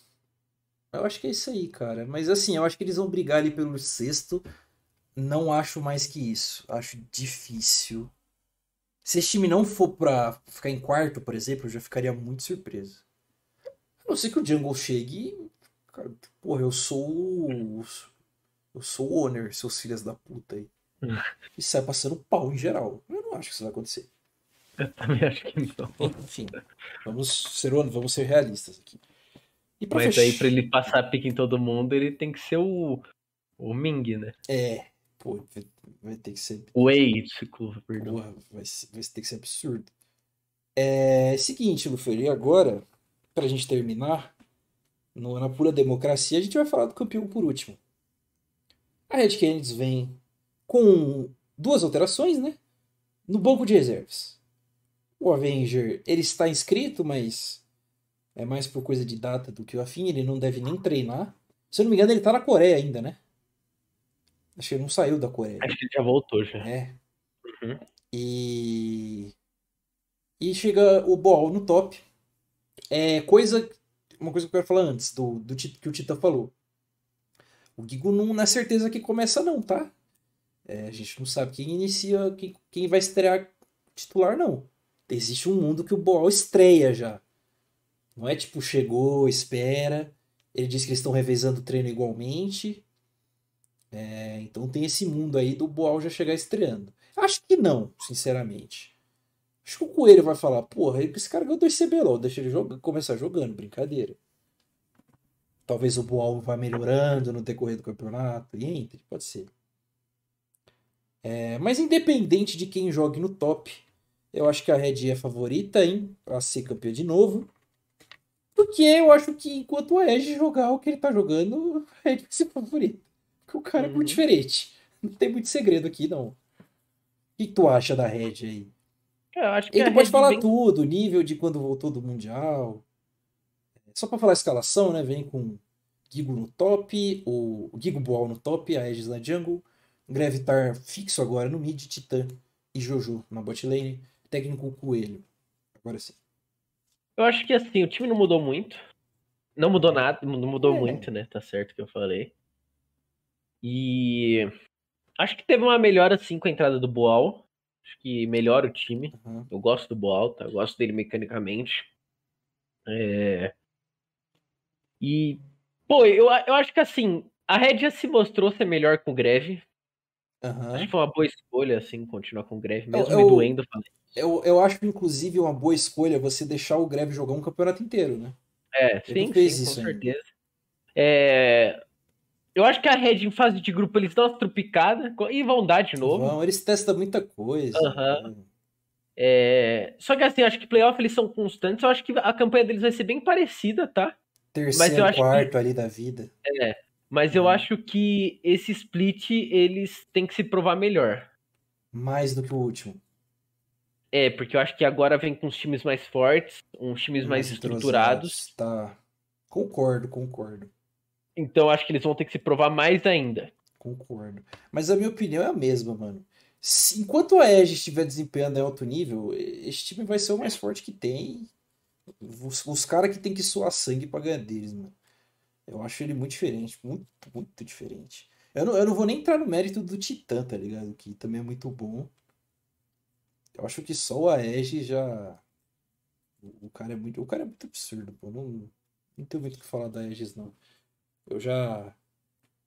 Eu acho que é isso aí, cara. Mas assim, eu acho que eles vão brigar ali pelo sexto. Não acho mais que isso. Acho difícil. Se esse time não for pra ficar em quarto, por exemplo, eu já ficaria muito surpreso. A não ser que o Jungle chegue e. cara, Porra, eu sou. o- Eu sou o owner, seus filhos da puta aí. Hum. E sai passando pau em geral. Eu não acho que isso vai acontecer. Eu também acho que não. Enfim, vamos ser, vamos ser realistas aqui. Mas fech- aí, pra ele passar pique em todo mundo, ele tem que ser o, o Ming, né? É, pô, vai, vai ter que ser. Wei, desculpa, perdão. Porra, vai, vai ter que ser absurdo. É seguinte, Lufer, e agora, pra gente terminar, no- na pura democracia, a gente vai falar do campeão por último. A Red Canids vem com duas alterações, né? No banco de reservas. O Avenger, ele está inscrito, mas é mais por coisa de data do que o afim, ele não deve nem treinar. Se eu não me engano, ele tá na Coreia ainda, né? Acho que ele não saiu da Coreia. Acho que ele já voltou já. É. Uhum. E. E chega o Boal no top. É coisa. Uma coisa que eu quero falar antes, do, do que o Tita falou. O Gigo não é certeza que começa, não, tá? É, a gente não sabe quem inicia, quem, quem vai estrear titular, não. Existe um mundo que o Boal estreia já. Não é tipo, chegou, espera. Ele disse que eles estão revezando o treino igualmente. É, então tem esse mundo aí do Boal já chegar estreando. Acho que não, sinceramente. Acho que o Coelho vai falar, porra, esse cara ganhou dois CBLOL, deixa ele jogar, começar jogando, brincadeira. Talvez o Boal vá melhorando no decorrer do campeonato e entre, pode ser. É, mas independente de quem jogue no top, eu acho que a Red é favorita hein, a ser campeã de novo. Porque eu acho que enquanto a Edge jogar o que ele tá jogando, a Red vai ser favorita. Porque o cara é Uhum. muito diferente. Não tem muito segredo aqui, não. O que, que tu acha da Red aí? Eu acho que Ele pode Red falar vem- tudo, nível de quando voltou do Mundial. Só pra falar a escalação, né? Vem com Gigo no top, o Gigo Ball no top, a Aegis na jungle, Gravitar fixo agora no mid, Titã e Jojo na bot lane, técnico Coelho. Agora sim. Eu acho que assim, o time não mudou muito. Não mudou nada, não mudou É. muito, né? Tá certo que eu falei. E acho que teve uma melhora assim com a entrada do Boal. Acho que melhora o time. Aham. Eu gosto do Boal, tá? Eu gosto dele mecanicamente. É... E, pô, eu, eu acho que assim, a Red já se mostrou ser melhor com o Greve. Aham. Acho que foi uma boa escolha, assim, continuar com o Greve, mesmo eu- me doendo. falei. Eu, eu acho, inclusive, uma boa escolha você deixar o Greve jogar um campeonato inteiro, né? É, Ele sim, fez sim, isso com certeza. É, Eu acho que a Red em fase de grupo eles dão uma trupicada e vão dar de novo. Vão, eles testam muita coisa. Né? É... Só que assim, eu acho que playoff eles são constantes. Eu acho que a campanha deles vai ser bem parecida, tá? Terceiro, eu quarto que- ali da vida. Mas eu Uhum. acho que esse split eles têm que se provar melhor. Mais do que o último. É, porque eu acho que agora vem com os times mais fortes, uns times mais, estruturados. entrosados. Tá. Concordo, concordo. Então acho que eles vão ter que se provar mais ainda. Concordo. Mas a minha opinião é a mesma, mano. Se- enquanto a Edge estiver desempenhando em alto nível, esse time vai ser o mais forte que tem. Os, os caras que tem que suar sangue pra ganhar deles, mano. Eu acho ele muito diferente. Muito, muito diferente. Eu não, eu não vou nem entrar no mérito do Titã, tá ligado? Que também é muito bom. Eu acho que só o Aege já. O o cara é muito. O cara é muito absurdo, pô. Não, não tenho muito o que falar da Aegis, não. Eu já.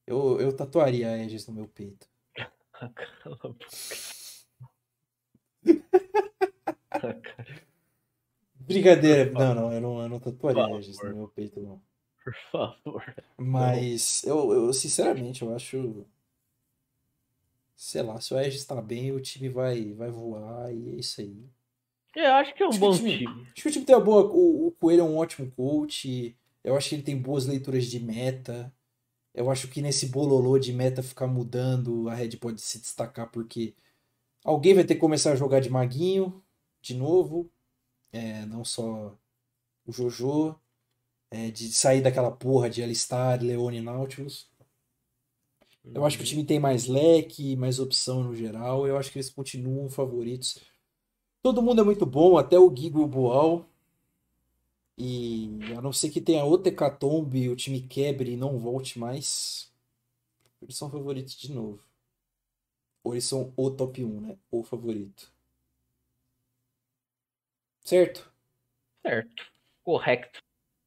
Eu, eu tatuaria a Aegis no meu peito. Cala a boca. Brincadeira. Não, não, eu não, eu não tatuaria a Aegis no meu peito, não. Por favor. Mas eu, eu sinceramente, eu acho. Sei lá, se o Aegis tá bem, o time vai, vai voar e é isso aí. Eu acho que é um Acho bom time- time. Acho que o time tem uma boa. O, o Coelho é um ótimo coach. Eu acho que ele tem boas leituras de meta. Eu acho que nesse bololô de meta ficar mudando, a Red pode se destacar porque alguém vai ter que começar a jogar de maguinho de novo. É, não só o Jojo. é, de sair daquela porra de Alistar, Leone e Nautilus. Eu acho que o time tem mais leque, mais opção no geral. Eu acho que eles continuam favoritos. Todo mundo é muito bom, até o Gigo e o Boal. E a não ser que tenha outra hecatombe e o time quebre e não volte mais, eles são favoritos de novo. Ou eles são o top 1, né? O favorito. Certo? Certo. Correto.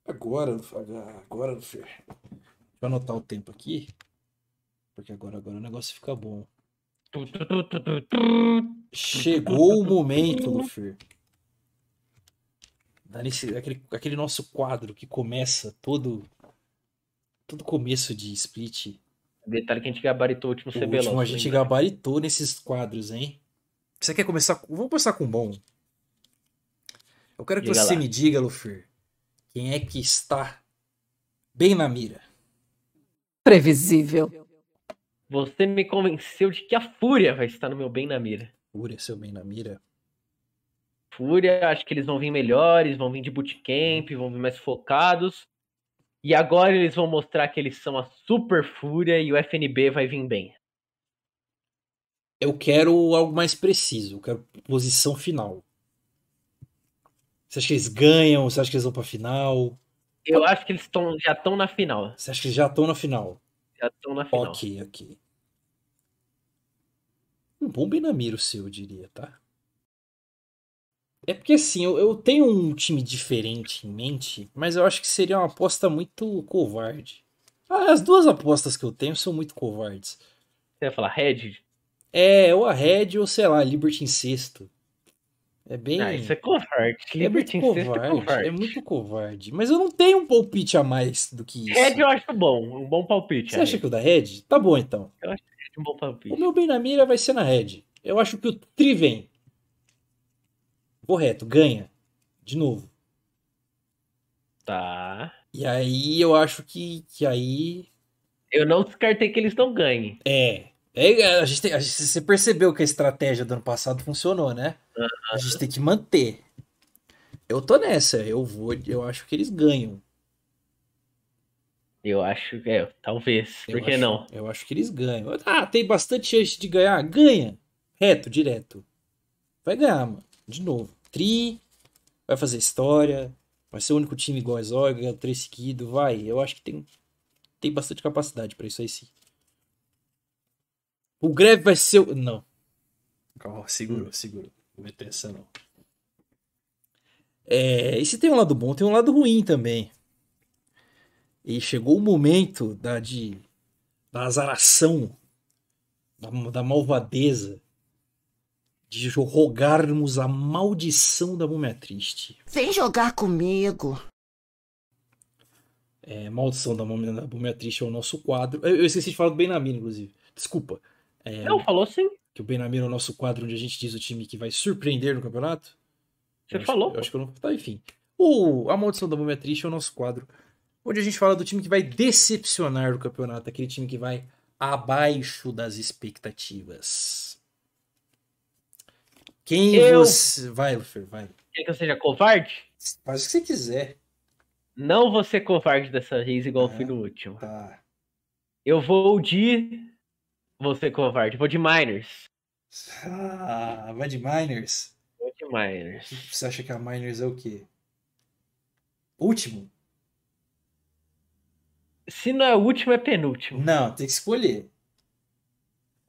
Agora, agora. Deixa eu anotar o tempo aqui. Porque agora, agora o negócio fica bom. Chegou o momento, Lufer. Dar esse- aquele, aquele nosso quadro que começa todo. Todo começo de split. Detalhe que a gente gabaritou o último O CBLOL. último a gente lembra? gabaritou nesses quadros, hein? Você quer começar? com- Vamos começar com um bom. Eu quero que Diga você lá. me diga, Lufer, quem é que está bem na mira. Previsível. Você me convenceu de que a Fúria vai estar no meu bem na mira. Fúria, seu bem na mira. Fúria, acho que eles vão vir melhores, vão vir de bootcamp, vão vir mais focados. E agora eles vão mostrar que eles são a Super Fúria e o FNB vai vir bem. Eu quero algo mais preciso. Eu quero posição final. Você acha que eles ganham? Você acha que eles vão pra final? Eu acho que eles tão, já estão na final. Você acha que eles já estão na final? Já estão na final. Ok, ok. Um bom Benamir o seu, eu diria, tá? É porque assim, eu, eu tenho um time diferente em mente, mas eu acho que seria uma aposta muito covarde. Ah, As duas apostas que eu tenho são muito covardes. Você vai falar Red? É, ou a Red ou sei lá, Liberty em sexto. É bem. Ah, isso é covarde. é Liberty em sexto é covarde. covarde. É muito covarde. Mas eu não tenho um palpite a mais do que isso. Red eu acho bom, um bom palpite. Você acha Red. que o da Red? Tá bom então. Red é um bom palpite. O meu bem na mira vai ser na Red. Eu acho que o Tri vem. Correto, ganha. De novo. Tá. E aí eu acho que, que aí. Eu não descartei que eles não ganhem. É. é a gente tem- a gente- você percebeu que a estratégia do ano passado funcionou, né? A gente tem que manter. Eu tô nessa. Eu vou. Eu acho que eles ganham. Eu acho que é, talvez. Eu Por que acho- não? Eu acho que eles ganham. Ah, tem bastante chance de ganhar. Ganha. Reto, direto. Vai ganhar, mano. De novo. Tri. Vai fazer história. Vai ser o único time igual a Zog, ganhar três seguidos. Vai. Eu acho que tem, tem bastante capacidade pra isso aí sim. O Greve vai ser. o- Não. Calma, segurou, segurou. Não vai ter essa não. É, e se tem um lado bom, tem um lado ruim também. E chegou o momento da, de, da azaração, da, da malvadeza, de rogarmos a maldição da múmia triste. Vem jogar comigo. É, maldição da múmia, da múmia triste é o nosso quadro. Eu, eu esqueci de falar do Benamir, inclusive. Desculpa. É, Não, falou sim. Que o Benamir é o nosso quadro onde a gente diz o time que vai surpreender no campeonato? Você Eu acho- falou. eu acho que eu não. Tá, enfim. O A Maldição da Múmia Triste é o nosso quadro onde a gente fala do time que vai decepcionar no campeonato, aquele time que vai abaixo das expectativas. Quem Eu- você. Vai, Lufer, vai. Quer que eu seja covarde? Faz o que você quiser. Não vou ser covarde dessa vez igual eu fui Ah. no último. Tá. Eu vou de. Vou ser covarde. Vou de Miners. Ah, vai de Miners. Vou de Miners. Você acha que a Miners é o quê? Último? Se não é o último, é penúltimo. Não, tem que escolher.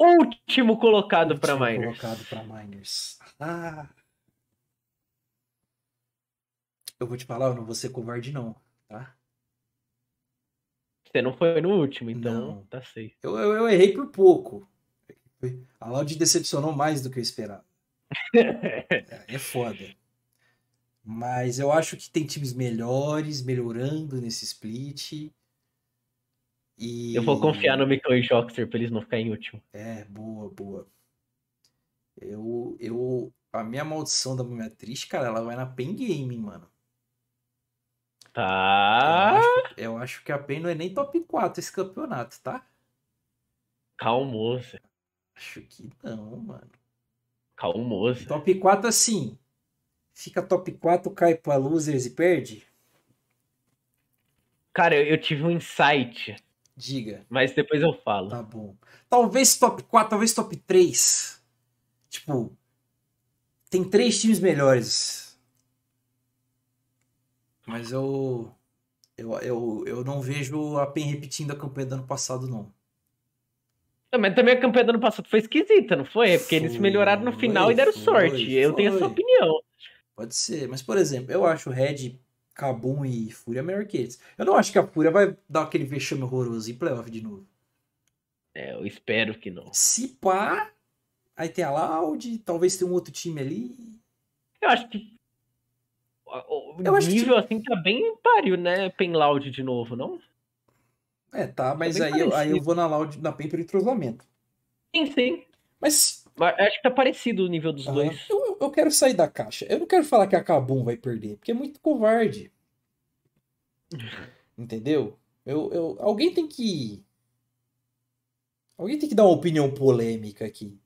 Último colocado Último Miners. colocado pra Miners. Ah. Eu vou te falar, eu não vou ser covarde, não. Tá? Você não foi no último, então Não. tá sei. Eu, eu, eu errei por pouco. A Loud decepcionou mais do que eu esperava. É, é foda. Mas eu acho que tem times melhores, melhorando nesse split. E... Eu vou confiar no Mikão e Joxer pra eles não ficarem em último. É, boa, boa. Eu, eu, a minha maldição da Múmia Triste, cara, ela vai na Pen Gaming, mano. Eu Tá. acho, eu acho que a Pen não é nem top 4 esse campeonato, tá? Calmoso. Acho que não, mano. Calmoso. Top 4 assim. Fica top 4, cai pra losers e perde? Cara, eu, eu tive um insight, Diga. mas depois eu falo. Tá bom. Talvez top 4, talvez top 3. Tipo, tem três times melhores. Mas eu, eu, eu, eu não vejo a PEN repetindo a campanha do ano passado, não. Não, Mas também a campanha do ano passado foi esquisita, não foi? Porque eles Foi, melhoraram no final e deram foi, sorte. Eu tenho essa foi. opinião. Pode ser. Mas, por exemplo, eu acho Red, Kabum e Fúria melhor que eles. Eu não acho que a Fúria vai dar aquele vexame horroroso em playoff de novo. É, eu espero que não. Se pá, aí tem a Loud, talvez tenha um outro time ali. Eu acho que. O Eu acho que- nível assim tá bem páreo, né? Penloud de novo, não? É, tá, mas bem aí, eu, aí eu vou na Loud, na PEN pelo entrosamento. Sim, sim. Mas Mas acho que tá parecido o nível dos ah, dois. eu, eu- quero sair da caixa. Eu não quero falar que a Kabum vai perder, porque é muito covarde. Entendeu? Eu, eu, alguém tem que. Alguém tem que dar uma opinião polêmica aqui.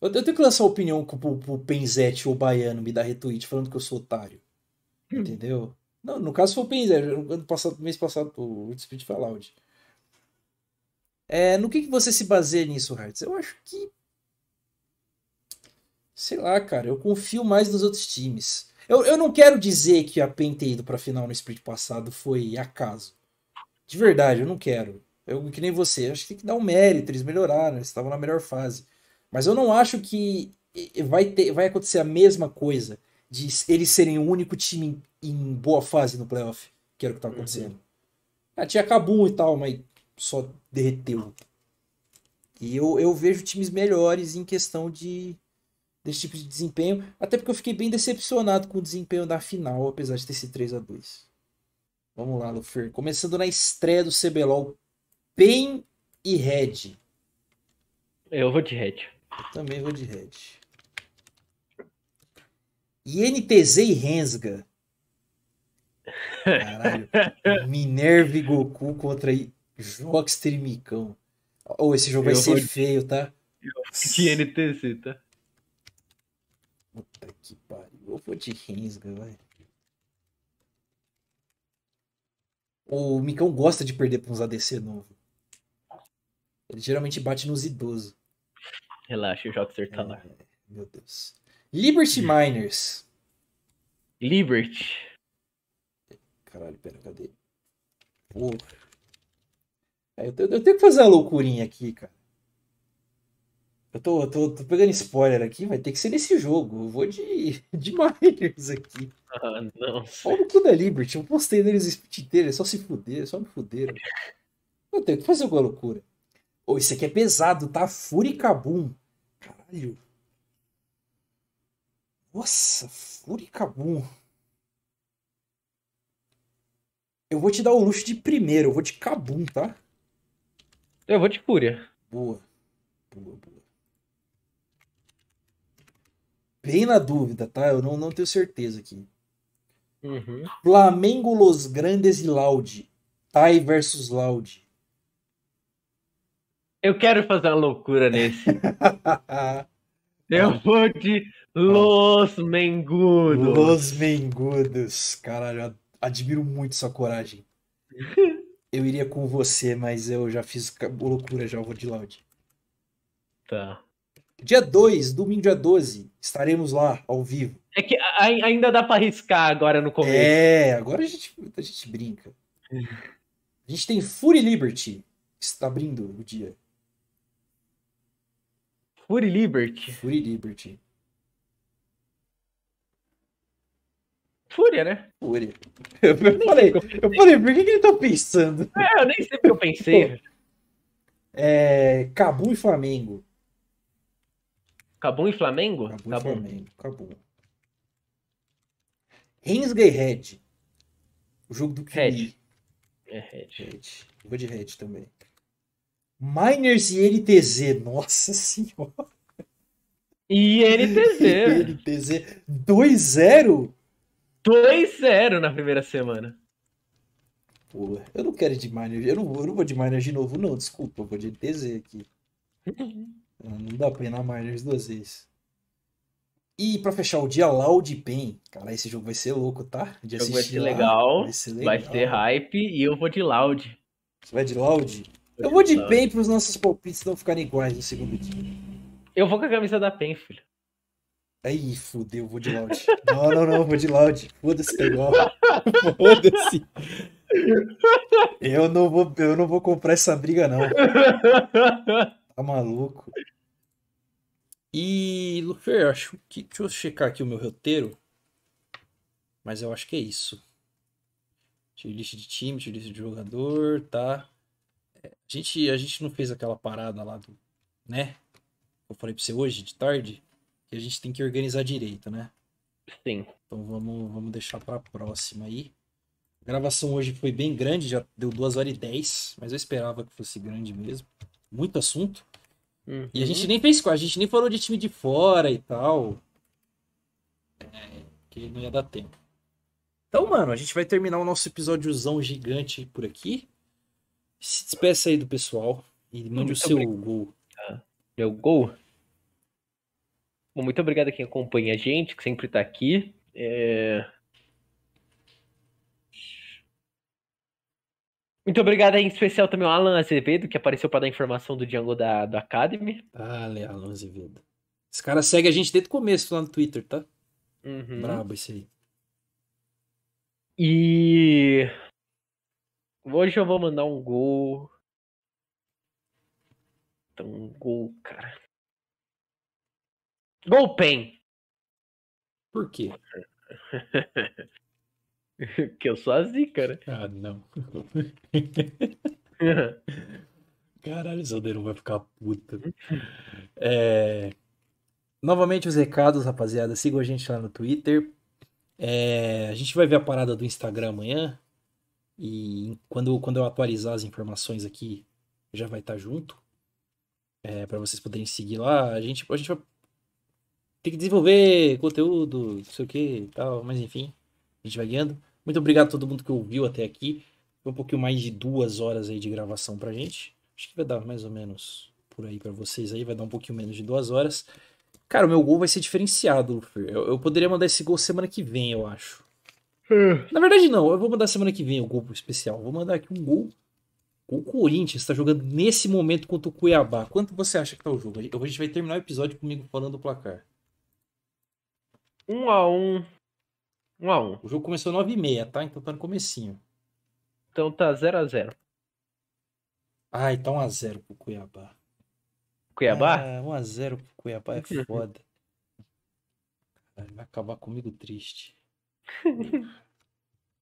Eu, eu tenho que lançar uma opinião pro, pro, pro Penzete ou Baiano me dar retweet falando que eu sou otário. Hum. Entendeu? Não, no caso foi o Penzete. Ano passado, mês passado, o Speed loud. É, no que, que você se baseia nisso, Hartz? Eu acho que. Sei lá, cara, eu confio mais nos outros times. Eu, eu não quero dizer que a PEN ter ido pra final no split passado foi acaso. De verdade, eu não quero. Eu, que nem você, acho que tem que dar um mérito, eles melhoraram, eles estavam na melhor fase. Mas eu não acho que vai, ter, vai acontecer a mesma coisa de eles serem o único time em, boa fase no playoff, que era o que estava acontecendo. Ah, tinha Kabum e tal, mas só derreteu. E eu, eu vejo times melhores em questão de desse tipo de desempenho, até porque eu fiquei bem decepcionado com o desempenho da final, apesar de ter sido 3 a 2 Vamos lá, Lufer. Começando na estreia do CBLOL, PEN e Red. Eu vou de Red. Eu também vou de Red. E NTZ e Rensga. Caralho. Minerva e Goku contra Jockster e Micão. Oh, esse jogo vai Eu ser vou de- feio, tá? De NTC, tá? Puta que pariu. Eu vou de Rensga, vai. O Micão gosta de perder pra uns ADC novo. Ele geralmente bate nos idosos. Relaxa, o Joxer tá lá. É, meu Deus. Liberty Miners. Liberty. Caralho, pera, cadê? Porra. É, eu, tenho, eu tenho que fazer uma loucurinha aqui, cara. Eu tô, tô, tô pegando spoiler aqui, vai ter que ser nesse jogo. Eu vou de, de Miners aqui. Ah, não. Olha no cu da Liberty. Eu postei neles o split inteiro, é só se fuder, só me fuderam. Eu tenho que fazer alguma loucura. Ô, esse aqui é pesado, tá? Fury Kabum. Caralho. Nossa, Fury Kabum. Eu vou te dar o luxo de primeiro, eu vou de Kabum, tá? Eu vou de Fúria. Boa. Boa, boa. Bem na dúvida, tá? Eu não, não tenho certeza aqui. Uhum. Flamengo, Los Grandes e Laude. Tai versus Laude. Eu quero fazer uma loucura nesse. Eu vou de Los Mengudos. Los Mengudos. Caralho, admiro muito sua coragem. Eu iria com você, mas eu já fiz loucura já, eu vou de Laude. Tá. Dia 2, domingo dia 12, estaremos lá, ao vivo. É que ainda dá pra arriscar agora no começo. É, agora a gente, a gente brinca. A gente tem Fury Liberty, que está abrindo o dia. Fury Liberty. Fury Liberty. Fúria, né? Fury. Eu falei, eu falei, por que, que ele tá pensando? É, eu nem sei o que eu pensei. É, Cabu e Flamengo. Cabum e Flamengo? Cabu Tá e bom. Flamengo. Cabu. Rensga e Red. O jogo do Red. É, Red. Red. Vou de Red também. Miners e NTZ. Nossa senhora. E NTZ. NTZ 2-0? 2-0 na primeira semana. Pô, eu não quero ir de Miners. Eu não, eu não vou de Miners de novo, não. Desculpa, eu vou de NTZ aqui. Não dá pra ir na Miners duas vezes. E pra fechar o dia, Loud e Pen. Cara, esse jogo vai ser louco, tá? De jogo vai ser lá, legal. Vai ser Vai legal. ser hype e eu vou de Loud. Você vai de Loud? Eu vou de. Pen pros nossos palpites não ficarem iguais no segundo dia. Eu vou com a camisa da PEN, filho. Aí, fudeu, vou de Loud. Não, não, não, vou de Loud. Foda-se, tá igual. Foda-se. Eu não vou, eu não vou comprar essa briga, não. Tá maluco? E, Lufer, acho que. Deixa eu checar aqui o meu roteiro. Mas eu acho que é isso. Tier list de time, tier list de jogador, tá? É, a, gente, a gente não fez aquela parada lá do. Né? Eu falei pra você hoje, de tarde, que a gente tem que organizar direito, né? Sim. Então vamos, vamos deixar pra próxima aí. A gravação hoje foi bem grande, já deu 2 horas e 10, mas eu esperava que fosse grande mesmo. Muito assunto. E a gente nem fez, a gente nem falou de time de fora e tal. É, que não ia dar tempo. Então, mano, a gente vai terminar o nosso episódiozão gigante por aqui. Se despeça aí do pessoal e mande o Muito seu obrigado. gol. Meu gol. Bom, muito obrigado a quem acompanha a gente, que sempre tá aqui. É, Muito obrigado aí, em especial também ao Alan Azevedo, que apareceu para dar informação do Django da, do Academy. Ah, Leal Azevedo. Esse cara segue a gente desde o começo lá no Twitter, tá? Uhum. Brabo esse aí. E hoje eu vou mandar um gol. Então, um gol, cara. Gol Pen. Por quê? que eu sou a zica, né? Ah, não. Caralho, o Zaldeiro vai ficar puta. É, Novamente os recados, rapaziada. Sigam a gente lá no Twitter. É, A gente vai ver a parada do Instagram amanhã. E quando, quando eu atualizar as informações aqui, já vai estar junto. É, para vocês poderem seguir lá. A gente, a gente vai ter que desenvolver conteúdo, não sei o que e tal. Mas enfim, a gente vai guiando. Muito obrigado a todo mundo que ouviu até aqui. Foi um pouquinho mais de duas horas aí de gravação pra gente. Acho que vai dar mais ou menos por aí pra vocês aí. Vai dar um pouquinho menos de duas horas. Cara, o meu gol vai ser diferenciado, Lufer. Eu, eu poderia mandar esse gol semana que vem, eu acho. Na verdade, não. Eu vou mandar semana que vem o gol especial. Vou mandar aqui um gol. O Corinthians está jogando nesse momento contra o Cuiabá. Quanto você acha que tá o jogo? A gente vai terminar o episódio comigo falando o placar. Um a um. Um a um. O jogo começou 9h30, tá? Então tá no comecinho. Então tá 0 a 0 Ai, tá 1x0 pro Cuiabá. Cuiabá? Ah, 1x0 pro Cuiabá é foda. Vai acabar comigo triste.